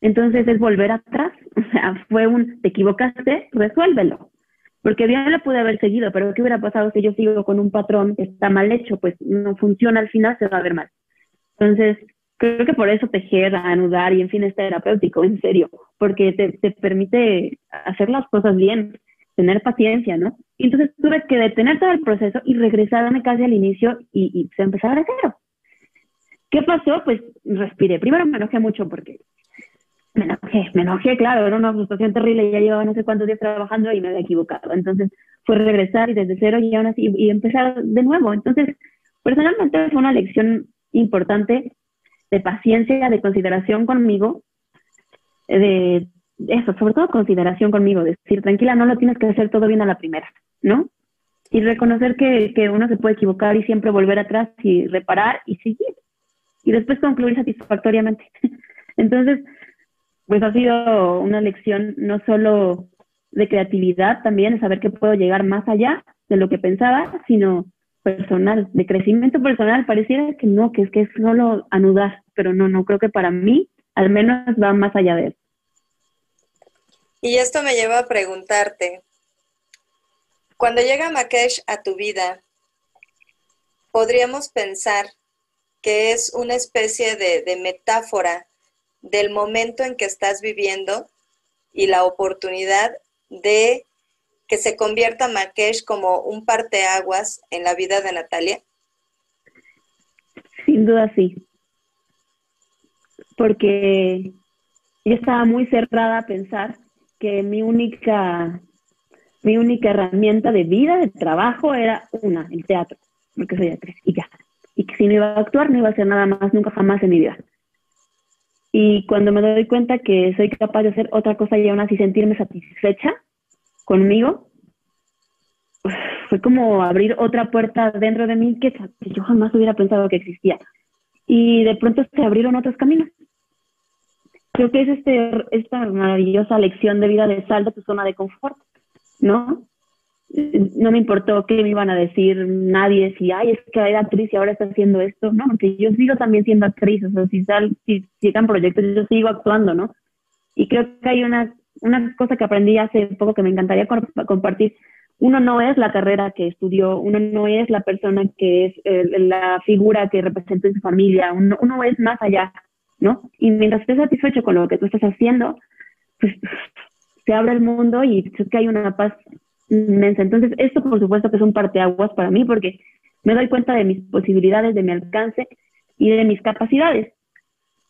Entonces es volver atrás, o sea, fue un, te equivocaste, resuélvelo. Porque bien lo pude haber seguido, pero ¿qué hubiera pasado si yo sigo con un patrón que está mal hecho? Pues no funciona al final, se va a ver mal. Entonces, creo que por eso tejer, anudar y en fin es terapéutico, en serio, porque te, te permite hacer las cosas bien, tener paciencia, ¿no? Entonces tuve que detener todo el proceso y regresarme casi al inicio y, y empezar de cero. ¿Qué pasó? Pues respiré. Primero me enojé mucho porque me enojé, me enojé, claro, era una frustración terrible, ya llevaba no sé cuántos días trabajando y me había equivocado. Entonces fue regresar y desde cero y aún así y empezar de nuevo. Entonces, personalmente fue una lección importante de paciencia, de consideración conmigo, de eso, sobre todo consideración conmigo, decir, tranquila, no lo tienes que hacer todo bien a la primera, ¿no? Y reconocer que, que uno se puede equivocar y siempre volver atrás y reparar y seguir. Y después concluir satisfactoriamente. Entonces, pues ha sido una lección no solo de creatividad, también de saber que puedo llegar más allá de lo que pensaba, sino personal, de crecimiento personal, pareciera que no, que es que es solo anudar, pero no, no creo que para mí al menos va más allá de eso. Y esto me lleva a preguntarte, cuando llega Makesh a tu vida, podríamos pensar que es una especie de, de metáfora del momento en que estás viviendo y la oportunidad de que se convierta Makesh como un parteaguas en la vida de Natalia? Sin duda sí. Porque yo estaba muy cerrada a pensar que mi única mi única herramienta de vida, de trabajo, era una, el teatro, porque soy actriz, y ya. Y que si no iba a actuar, no iba a hacer nada más, nunca jamás en mi vida. Y cuando me doy cuenta que soy capaz de hacer otra cosa y aún así sentirme satisfecha conmigo, fue como abrir otra puerta dentro de mí que, yo jamás hubiera pensado que existía. Y de pronto se abrieron otros caminos. Creo que es este, esta maravillosa lección de vida de sal de tu zona de confort, ¿no? No me importó qué me iban a decir nadie, si, ay, es que era actriz y ahora está haciendo esto, no, porque yo sigo también siendo actriz, o sea, si, sal, si llegan proyectos, yo sigo actuando, ¿no? Y creo que hay una, una cosa que aprendí hace poco que me encantaría compartir. Uno no es la carrera que estudió, uno no es la persona que es la figura que representa en su familia, uno, uno es más allá, ¿no? Y mientras estés satisfecho con lo que tú estás haciendo, pues se abre el mundo y creo que hay una paz Entonces, esto por supuesto que es un parteaguas para mí porque me doy cuenta de mis posibilidades, de mi alcance y de mis capacidades.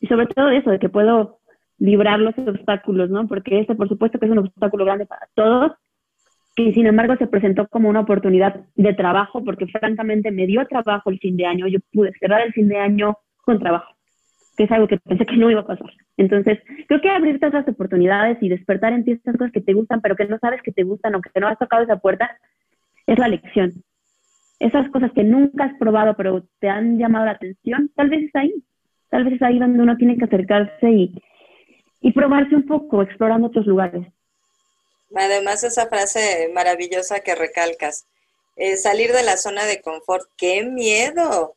Y sobre todo eso, de que puedo librar los obstáculos, ¿no? Porque este por supuesto que es un obstáculo grande para todos, que sin embargo se presentó como una oportunidad de trabajo, porque francamente me dio trabajo el fin de año, yo pude cerrar el fin de año con trabajo, que es algo que pensé que no iba a pasar. Entonces, creo que abrirte otras oportunidades y despertar en ti estas cosas que te gustan, pero que no sabes que te gustan o que no has tocado esa puerta, es la lección. Esas cosas que nunca has probado, pero te han llamado la atención, tal vez es ahí. Tal vez es ahí donde uno tiene que acercarse y, y probarse un poco, explorando otros lugares. Además, esa frase maravillosa que recalcas, eh, salir de la zona de confort, qué miedo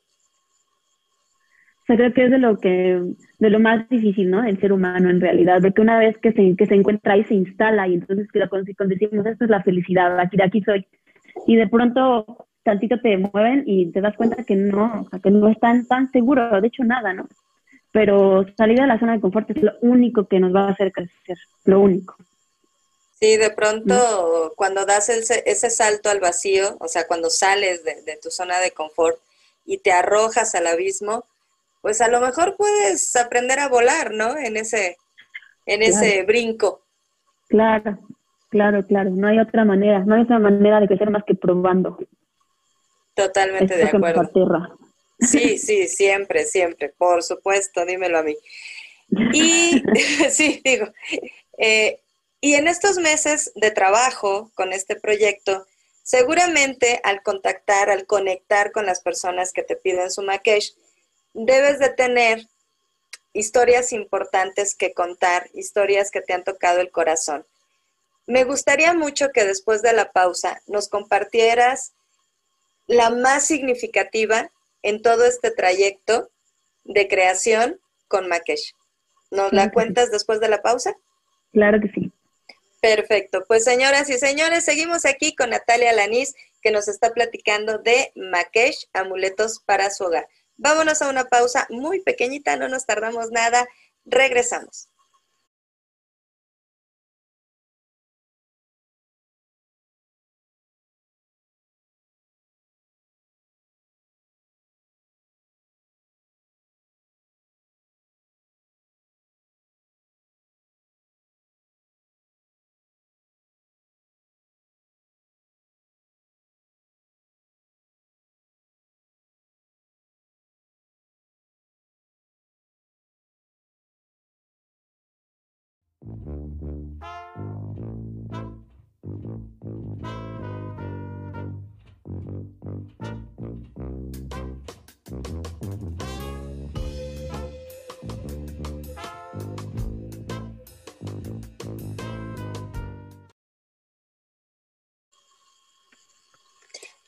sea, creo que es de lo que, de lo más difícil, ¿no? El ser humano en realidad, porque una vez que se, que se encuentra ahí se instala y entonces cuando decimos esto es la felicidad, aquí de aquí soy, y de pronto tantito te mueven y te das cuenta que no, o sea, que no están tan seguros, de hecho nada, ¿no? Pero salir de la zona de confort es lo único que nos va a hacer crecer, lo único. Sí, de pronto cuando das ese salto al vacío, o sea, cuando sales de, de tu zona de confort y te arrojas al abismo, pues a lo mejor puedes aprender a volar, ¿no? En ese, en ese brinco. Claro, Claro, claro, no hay otra manera, no hay otra manera de crecer más que probando. Totalmente de acuerdo. Sí, sí, siempre, siempre, por supuesto, dímelo a mí. Y sí, digo, eh, y en estos meses de trabajo con este proyecto, seguramente al contactar, al conectar con las personas que te piden su makesh, debes de tener historias importantes que contar, historias que te han tocado el corazón. Me gustaría mucho que después de la pausa nos compartieras la más significativa en todo este trayecto de creación con Makesh. ¿Nos la cuentas después de la pausa? Claro que sí. Perfecto. Pues señoras y señores, seguimos aquí con Natalia Lanís, que nos está platicando de Makesh, amuletos para su hogar. Vámonos a una pausa muy pequeñita, no nos tardamos nada. Regresamos.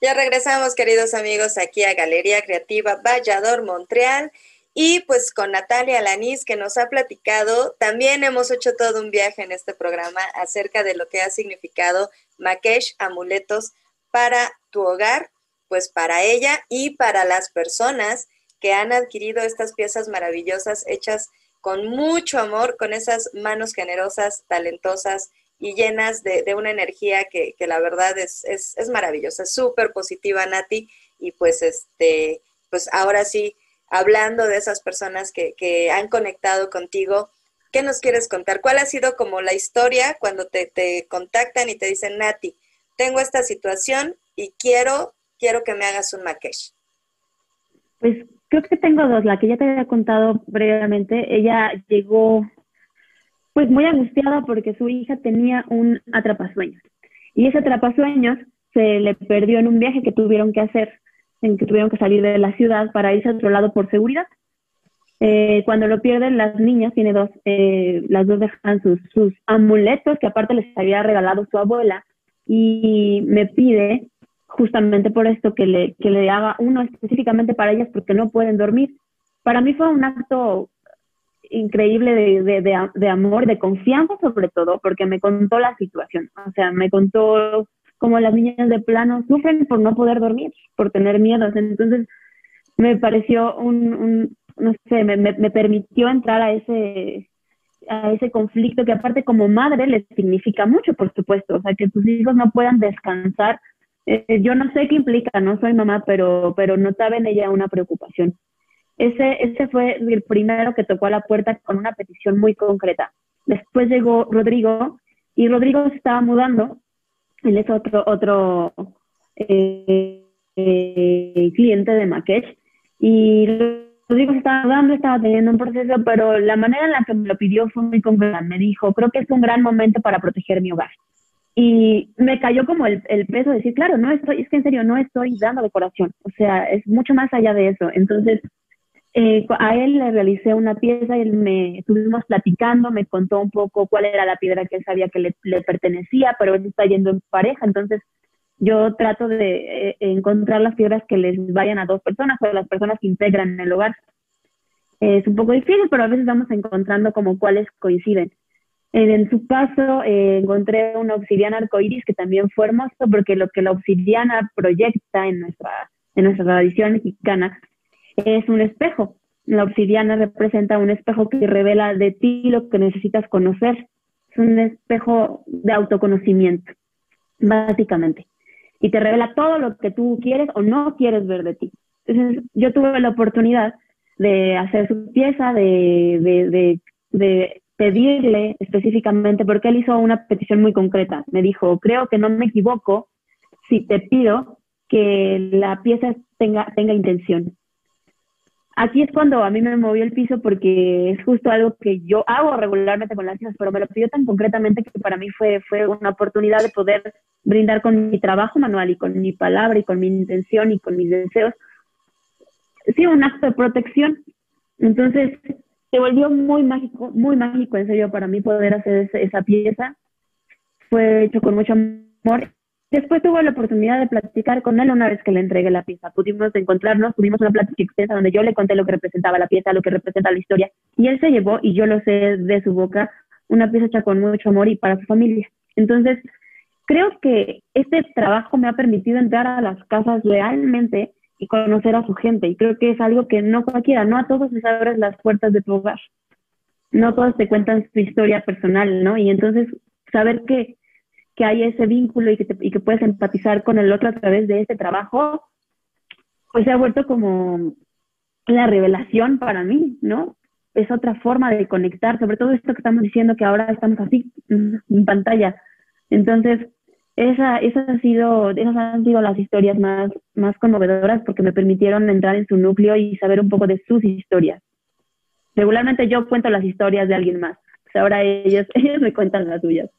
Ya regresamos, queridos amigos, aquí a Galería Creativa Vallador, Montreal. Y pues con Natalia Lanís, que nos ha platicado, también hemos hecho todo un viaje en este programa acerca de lo que ha significado Makesh Amuletos para tu hogar, pues para ella y para las personas que han adquirido estas piezas maravillosas hechas con mucho amor, con esas manos generosas, talentosas y llenas de, una energía que, la verdad es, es, es maravillosa, súper positiva, Nati. Y pues, este, pues ahora sí, hablando de esas personas que, que, han conectado contigo, ¿qué nos quieres contar? ¿Cuál ha sido como la historia cuando te, te contactan y te dicen, Nati, tengo esta situación y quiero, quiero que me hagas un makesh? Pues creo que tengo dos. La que ya te había contado brevemente, ella llegó pues muy angustiada porque su hija tenía un atrapasueños. Y ese atrapasueños se le perdió en un viaje que tuvieron que hacer, en que tuvieron que salir de la ciudad para irse a otro lado por seguridad. Eh, cuando lo pierden las niñas, tiene dos, eh, las dos dejan sus, sus amuletos que aparte les había regalado su abuela y me pide justamente por esto que le, que le haga uno específicamente para ellas porque no pueden dormir. Para mí fue un acto increíble de, de, de, amor, de confianza sobre todo, porque me contó la situación, o sea, me contó cómo las niñas de plano sufren por no poder dormir, por tener miedos, entonces me pareció un, un no sé, me, me, permitió entrar a ese, a ese conflicto que aparte como madre les significa mucho, por supuesto, o sea, que tus hijos no puedan descansar. Eh, yo no sé qué implica, no soy mamá, pero, pero notaba en ella una preocupación. Ese, ese fue el primero que tocó a la puerta con una petición muy concreta. Después llegó Rodrigo y Rodrigo se estaba mudando. Él es otro, otro eh, cliente de Maquech y Rodrigo se estaba mudando, estaba teniendo un proceso, pero la manera en la que me lo pidió fue muy concreta. Me dijo, creo que es un gran momento para proteger mi hogar. Y me cayó como el, el, peso de decir, claro, no estoy, es que en serio no estoy dando decoración, o sea, es mucho más allá de eso. Entonces, eh, a él le realicé una pieza y él me estuvimos platicando, me contó un poco cuál era la piedra que él sabía que le, pertenecía, pero él está yendo en pareja, entonces yo trato de eh, encontrar las piedras que les vayan a dos personas o a las personas que integran el hogar. Es un poco difícil, pero a veces vamos encontrando como cuáles coinciden. En, su caso, eh, encontré una obsidiana arcoíris que también fue hermoso porque lo que la obsidiana proyecta en nuestra, en nuestra tradición mexicana es un espejo. La obsidiana representa un espejo que revela de ti lo que necesitas conocer. Es un espejo de autoconocimiento, básicamente. Y te revela todo lo que tú quieres o no quieres ver de ti. Entonces, yo tuve la oportunidad de hacer su pieza, de, de, de, pedirle específicamente, porque él hizo una petición muy concreta. Me dijo, creo que no me equivoco si te pido que la pieza tenga, tenga intención. Aquí es cuando a mí me movió el piso porque es justo algo que yo hago regularmente con las piezas, pero me lo pidió tan concretamente que para mí fue, fue una oportunidad de poder brindar con mi trabajo manual y con mi palabra y con mi intención y con mis deseos, sí, un acto de protección. Entonces, se volvió muy mágico, muy mágico en serio para mí poder hacer esa pieza. Fue hecho con mucho amor Después tuve la oportunidad de platicar con él una vez que le entregué la pieza. Pudimos encontrarnos, tuvimos una plática extensa donde yo le conté lo que representaba la pieza, lo que representa la historia, y él se llevó, y yo lo sé de su boca, una pieza hecha con mucho amor y para su familia. Entonces, creo que este trabajo me ha permitido entrar a las casas realmente y conocer a su gente, y creo que es algo que no cualquiera, no a todos les abres las puertas de tu hogar. No todos te cuentan su historia personal, ¿no? Y entonces, saber que que hay ese vínculo y que, y que puedes empatizar con el otro a través de este trabajo, pues se ha vuelto como la revelación para mí, ¿no? Es otra forma de conectar, sobre todo esto que estamos diciendo que ahora estamos así en pantalla. Entonces, esa, esa ha sido, esas han sido las historias más, más conmovedoras porque me permitieron entrar en su núcleo y saber un poco de sus historias. Regularmente yo cuento las historias de alguien más, pues ahora ellos, ellos me cuentan las suyas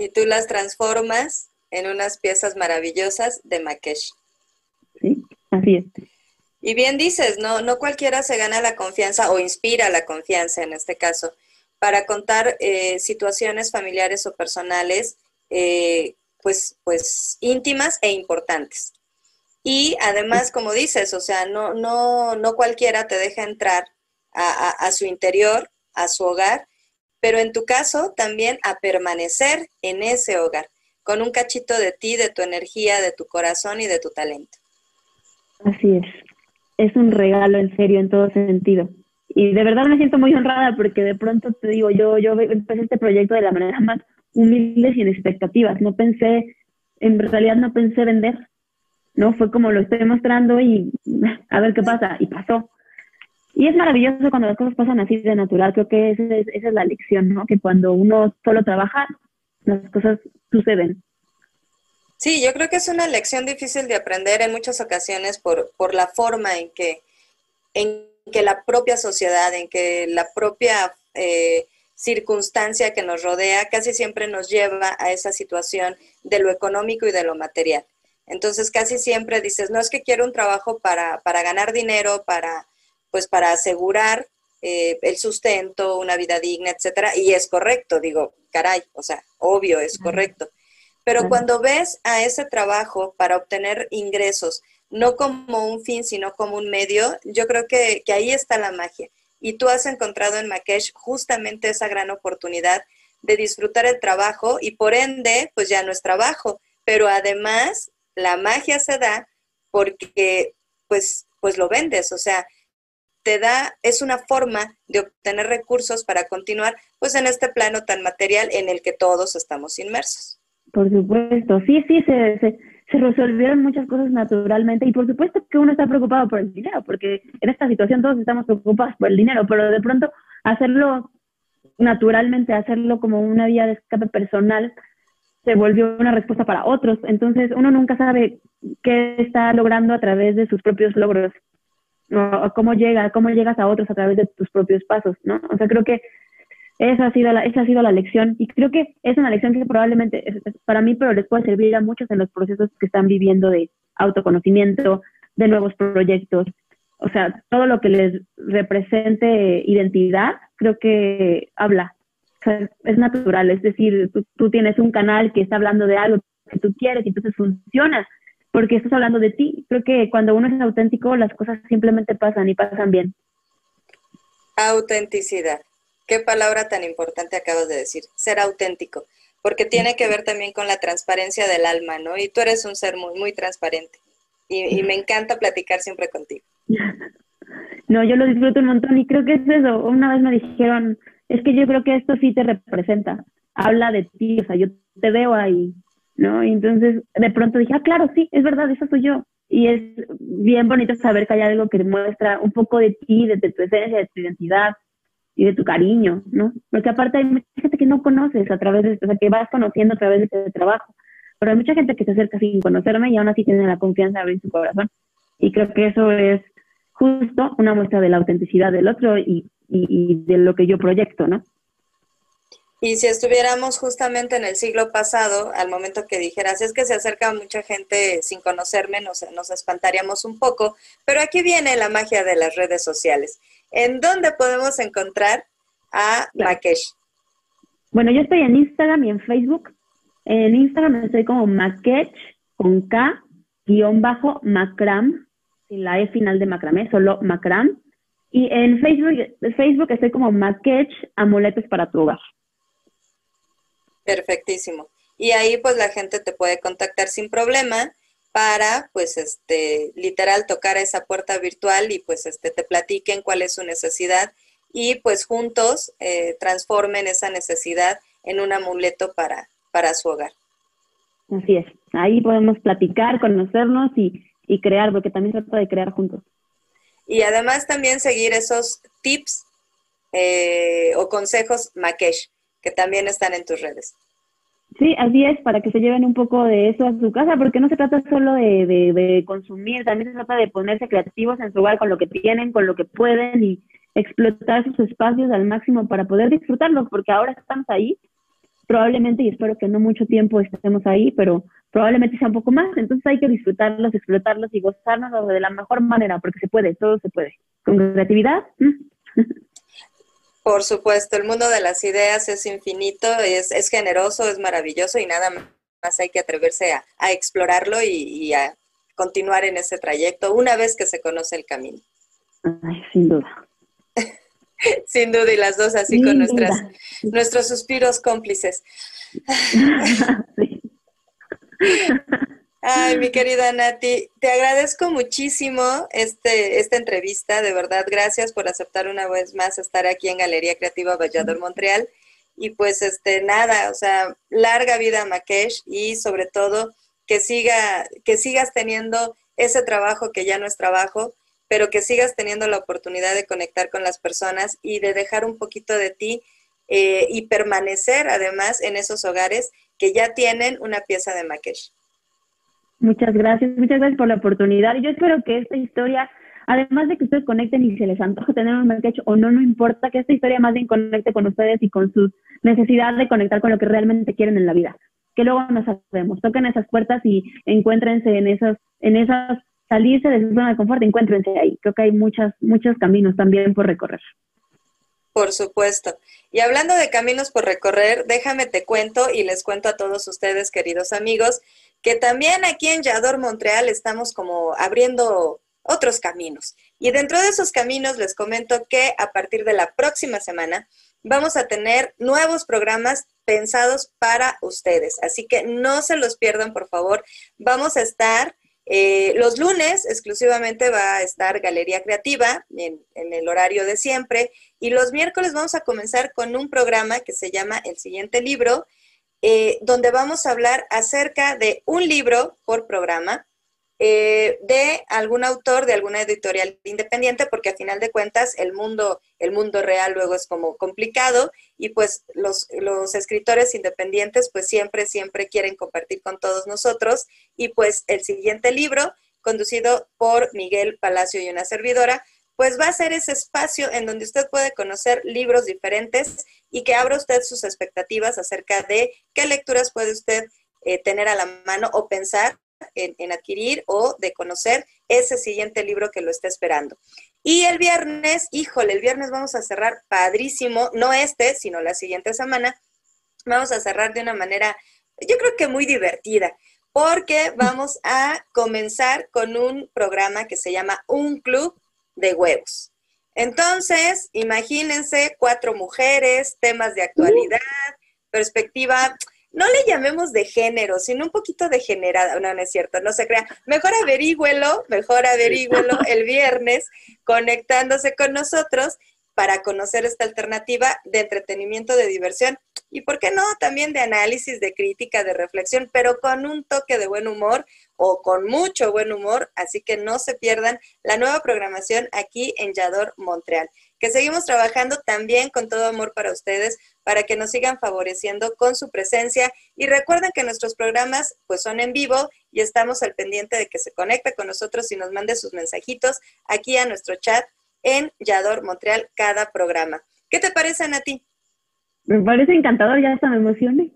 y tú las transformas en unas piezas maravillosas de Makesh. Sí, así es. Y bien dices, no, no cualquiera se gana la confianza o inspira la confianza en este caso para contar eh, situaciones familiares o personales eh, pues, pues íntimas e importantes. Y además, como dices, o sea, no, no, no cualquiera te deja entrar a su interior, a su hogar, pero en tu caso también a permanecer en ese hogar, con un cachito de ti, de tu energía, de tu corazón y de tu talento. Así es, es un regalo en serio en todo sentido. Y de verdad me siento muy honrada porque de pronto te digo, yo, yo empecé este proyecto de la manera más humilde sin expectativas. No pensé, en realidad no pensé vender, ¿no? Fue como lo estoy mostrando y a ver qué pasa. Y pasó. Y es maravilloso cuando las cosas pasan así de natural. Creo que esa es, esa es la lección, ¿no? Que cuando uno solo trabaja, las cosas suceden. Sí, yo creo que es una lección difícil de aprender en muchas ocasiones por, por la forma en que, en que la propia sociedad, en que la propia eh, circunstancia que nos rodea casi siempre nos lleva a esa situación de lo económico y de lo material. Entonces casi siempre dices, no es que quiero un trabajo para, para ganar dinero, para pues para asegurar eh, el sustento, una vida digna, etcétera, y es correcto, digo, caray, o sea, obvio, es correcto. Pero cuando ves a ese trabajo para obtener ingresos, no como un fin, sino como un medio, yo creo que, que ahí está la magia. Y tú has encontrado en Makesh justamente esa gran oportunidad de disfrutar el trabajo y por ende, pues ya no es trabajo, pero además la magia se da porque pues, pues lo vendes, o sea, te da, es una forma de obtener recursos para continuar pues en este plano tan material en el que todos estamos inmersos. Por supuesto, sí, sí, se, se, se resolvieron muchas cosas naturalmente y por supuesto que uno está preocupado por el dinero, porque en esta situación todos estamos preocupados por el dinero, pero de pronto hacerlo naturalmente, hacerlo como una vía de escape personal, se volvió una respuesta para otros. Entonces uno nunca sabe qué está logrando a través de sus propios logros cómo llega, cómo llegas a otros a través de tus propios pasos, ¿no? O sea, creo que esa ha sido la, esa ha sido la lección y creo que es una lección que probablemente para mí, pero les puede servir a muchos en los procesos que están viviendo de autoconocimiento, de nuevos proyectos, o sea, todo lo que les represente identidad, creo que habla, o sea, es natural, es decir, tú, tú tienes un canal que está hablando de algo que tú quieres y entonces funciona porque estás hablando de ti. Creo que cuando uno es auténtico, las cosas simplemente pasan y pasan bien. Autenticidad. Qué palabra tan importante acabas de decir, ser auténtico, porque tiene que ver también con la transparencia del alma, ¿no? Y tú eres un ser muy, muy transparente y, me encanta platicar siempre contigo. No, yo lo disfruto un montón y creo que es eso. Una vez me dijeron, es que yo creo que esto sí te representa, habla de ti, o sea, yo te veo ahí, ¿no? Y entonces de pronto dije, ah, claro, sí, es verdad, eso soy yo. Y es bien bonito saber que hay algo que muestra un poco de ti, de, tu esencia, de tu identidad. y de tu cariño, ¿no? Porque aparte hay mucha gente que no conoces a través de, o sea, que vas conociendo a través de este trabajo, pero hay mucha gente que se acerca sin conocerme y aún así tiene la confianza de abrir su corazón. Y creo que eso es justo una muestra de la autenticidad del otro y, y de lo que yo proyecto, ¿no? Y si estuviéramos justamente en el siglo pasado, al momento que dijeras, es que se acerca mucha gente sin conocerme, nos, nos espantaríamos un poco, pero aquí viene la magia de las redes sociales. ¿En dónde podemos encontrar a Makesh? Bueno, yo estoy en Instagram y en Facebook. En Instagram estoy como Makesh con K, guion bajo, Macram, sin la E final de macramé, solo Macram. Y en Facebook, Facebook estoy como Makesh, amuletos para tu hogar. Perfectísimo. Y ahí pues la gente te puede contactar sin problema para pues este literal tocar esa puerta virtual y pues este te platiquen cuál es su necesidad y pues juntos eh, transformen esa necesidad en un amuleto para, para su hogar. Así es, ahí podemos platicar, conocernos y, y crear, porque también se trata de crear juntos. Y además también seguir esos tips eh, o consejos Makesh que también están en tus redes. Sí, así es, para que se lleven un poco de eso a su casa, porque no se trata solo de, de, consumir, también se trata de ponerse creativos en su hogar con lo que tienen, con lo que pueden y explotar sus espacios al máximo para poder disfrutarlos, porque ahora estamos ahí, probablemente, y espero que no mucho tiempo estemos ahí, pero probablemente sea un poco más, entonces hay que disfrutarlos, explotarlos y gozarnos de la mejor manera, porque se puede, todo se puede, con creatividad. Por supuesto, el mundo de las ideas es infinito, es, es generoso, es maravilloso y nada más hay que atreverse a, explorarlo y, a continuar en ese trayecto una vez que se conoce el camino. Ay, sin duda. sin duda, y las dos así con nuestras, nuestros suspiros cómplices. Ay, mi querida Nati, te agradezco muchísimo este, esta entrevista, de verdad, gracias por aceptar una vez más estar aquí en Galería Creativa Vallador Montreal. Y pues este nada, o sea, larga vida a Makesh y sobre todo que siga, que sigas teniendo ese trabajo que ya no es trabajo, pero que sigas teniendo la oportunidad de conectar con las personas y de dejar un poquito de ti eh, y permanecer además en esos hogares que ya tienen una pieza de Makesh. Muchas gracias, muchas gracias por la oportunidad. Y yo espero que esta historia, además de que ustedes conecten y se les antoje tener un mercado o no, no importa, que esta historia más bien conecte con ustedes y con su necesidad de conectar con lo que realmente quieren en la vida. Que luego nos sabemos, toquen esas puertas y encuéntrense en esas, en esas, salirse de su zona de confort, encuéntrense ahí. Creo que hay muchas, muchos caminos también por recorrer. Por supuesto. Y hablando de caminos por recorrer, déjame te cuento y les cuento a todos ustedes, queridos amigos, que también aquí en Yador Montreal estamos como abriendo otros caminos. Y dentro de esos caminos les comento que a partir de la próxima semana vamos a tener nuevos programas pensados para ustedes. Así que no se los pierdan, por favor. Vamos a estar eh, los lunes exclusivamente va a estar Galería Creativa en, en, el horario de siempre y los miércoles vamos a comenzar con un programa que se llama El siguiente libro eh, donde vamos a hablar acerca de un libro por programa eh, de algún autor, de alguna editorial independiente, porque a final de cuentas el mundo, el mundo real luego es como complicado y pues los, los escritores independientes pues siempre, siempre quieren compartir con todos nosotros. Y pues el siguiente libro, conducido por Miguel Palacio y una servidora, pues va a ser ese espacio en donde usted puede conocer libros diferentes y que abra usted sus expectativas acerca de qué lecturas puede usted eh, tener a la mano o pensar en, adquirir o de conocer ese siguiente libro que lo está esperando. Y el viernes, híjole, el viernes vamos a cerrar padrísimo, no este, sino la siguiente semana, vamos a cerrar de una manera, yo creo que muy divertida, porque vamos a comenzar con un programa que se llama Un Club de huevos. Entonces, imagínense cuatro mujeres, temas de actualidad, perspectiva, no le llamemos de género, sino un poquito degenerada. No, no es cierto, no se crea. Mejor averígüelo, mejor averígüelo el viernes, conectándose con nosotros para conocer esta alternativa de entretenimiento, de diversión y, ¿por qué no?, también de análisis, de crítica, de reflexión, pero con un toque de buen humor o con mucho buen humor, así que no se pierdan la nueva programación aquí en Yador Montreal, que seguimos trabajando también con todo amor para ustedes, para que nos sigan favoreciendo con su presencia y recuerden que nuestros programas pues son en vivo y estamos al pendiente de que se conecte con nosotros y nos mande sus mensajitos aquí a nuestro chat en Yador Montreal cada programa. ¿Qué te parece, Nati? Me parece encantador, ya hasta me emocioné.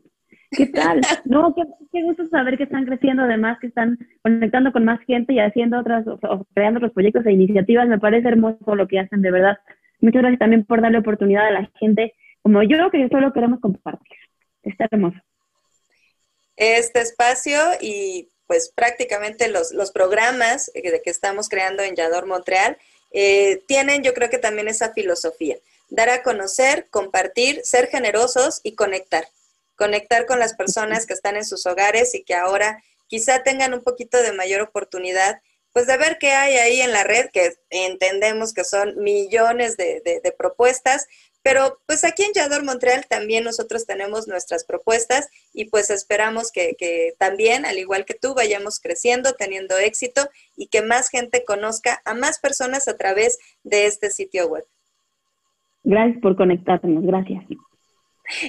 ¿Qué tal? No, qué, gusto saber que están creciendo, además que están conectando con más gente y haciendo otras, o, creando otros proyectos e iniciativas. Me parece hermoso lo que hacen, de verdad. Muchas gracias también por darle oportunidad a la gente como yo, que solo queremos compartir. Está hermoso. Este espacio y pues prácticamente los, los programas que, que estamos creando en Yador Montreal eh, tienen yo creo que también esa filosofía, dar a conocer, compartir, ser generosos y conectar. Conectar con las personas que están en sus hogares y que ahora quizá tengan un poquito de mayor oportunidad, pues de ver qué hay ahí en la red, que entendemos que son millones de, propuestas, pero pues aquí en Yador Montreal también nosotros tenemos nuestras propuestas y pues esperamos que, también, al igual que tú, vayamos creciendo, teniendo éxito y que más gente conozca a más personas a través de este sitio web. Gracias por conectarnos, gracias.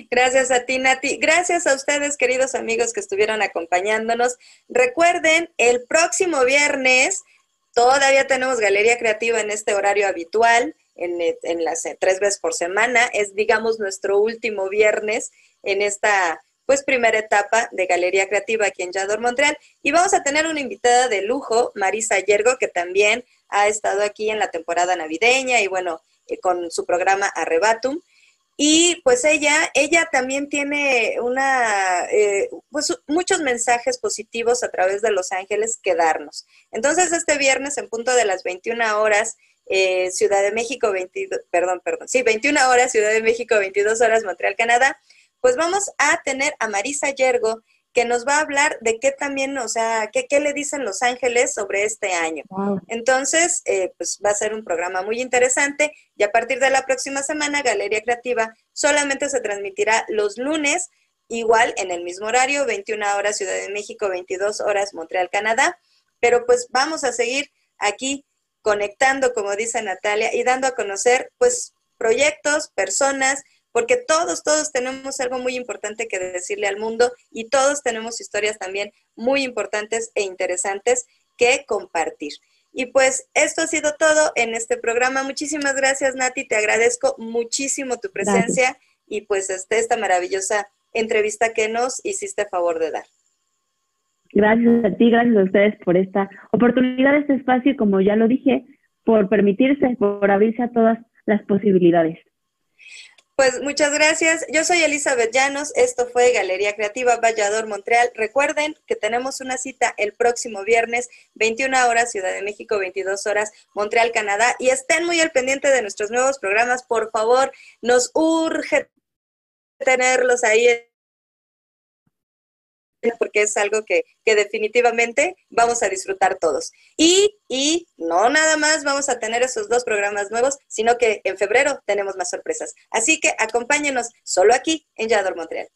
Gracias a ti, Nati. Gracias a ustedes, queridos amigos que estuvieron acompañándonos. Recuerden, el próximo viernes todavía tenemos Galería Creativa en este horario habitual en, las eh, tres veces por semana. Es, digamos, nuestro último viernes en esta pues primera etapa de Galería Creativa aquí en Yador Montreal. Y vamos a tener una invitada de lujo, Marisa Yergo, que también ha estado aquí en la temporada navideña y bueno, con su programa Arrebatum. Y pues ella, ella también tiene una, eh, pues muchos mensajes positivos a través de Los Ángeles que darnos. Entonces este viernes en punto de las 21 horas eh, Ciudad de México, 22, perdón, perdón, sí, 21 horas, Ciudad de México, 22 horas, Montreal, Canadá, pues vamos a tener a Marisa Yergo, que nos va a hablar de qué también, o sea, qué, qué le dicen Los Ángeles sobre este año. Entonces, eh, pues va a ser un programa muy interesante y a partir de la próxima semana, Galería Creativa solamente se transmitirá los lunes, igual en el mismo horario, 21 horas Ciudad de México, 22 horas Montreal, Canadá, pero pues vamos a seguir aquí conectando, como dice Natalia, y dando a conocer, pues, proyectos, personas, porque todos, todos tenemos algo muy importante que decirle al mundo y todos tenemos historias también muy importantes e interesantes que compartir. Y pues esto ha sido todo en este programa. Muchísimas gracias, Nati. Te agradezco muchísimo tu presencia y pues este, esta maravillosa entrevista que nos hiciste favor de dar. Gracias a ti, gracias a ustedes por esta oportunidad, este espacio y como ya lo dije, por permitirse, por abrirse a todas las posibilidades. Pues muchas gracias. Yo soy Elizabeth Llanos. Esto fue Galería Creativa Vallador Montreal. Recuerden que tenemos una cita el próximo viernes, 21 horas, Ciudad de México, 22 horas, Montreal, Canadá. Y estén muy al pendiente de nuestros nuevos programas. Por favor, nos urge tenerlos ahí porque es algo que, definitivamente vamos a disfrutar todos. Y, y no nada más vamos a tener esos dos programas nuevos, sino que en febrero tenemos más sorpresas. Así que acompáñenos solo aquí en Yador Montreal.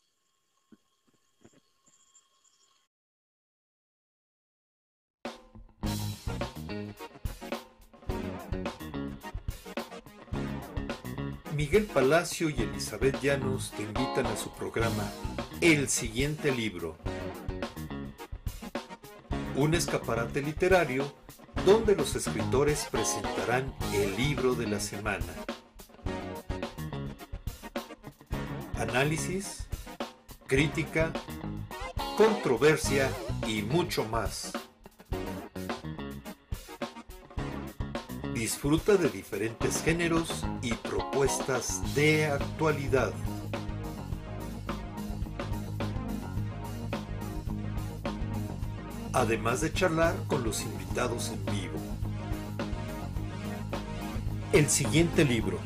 Miguel Palacio y Elizabeth Llanos invitan a su programa El siguiente libro. Un escaparate literario donde los escritores presentarán el libro de la semana. Análisis, crítica, controversia y mucho más. Disfruta de diferentes géneros y propuestas de actualidad. Además de charlar con los invitados en vivo. El siguiente libro,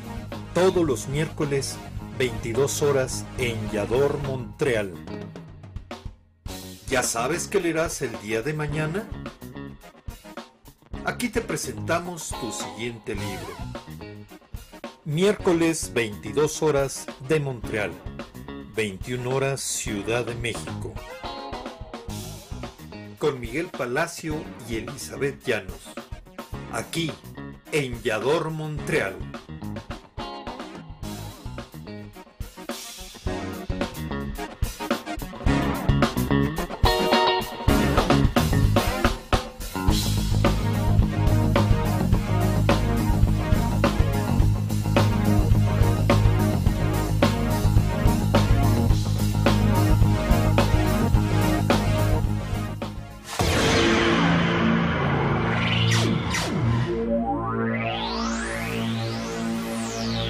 todos los miércoles, 22 horas en Yador, Montreal. ¿Ya sabes qué leerás el día de mañana? Aquí te presentamos tu siguiente libro. Miércoles 22 horas de Montreal. 21 horas Ciudad de México. Con Miguel Palacio y Elizabeth Llanos. Aquí, en Yador, Montreal.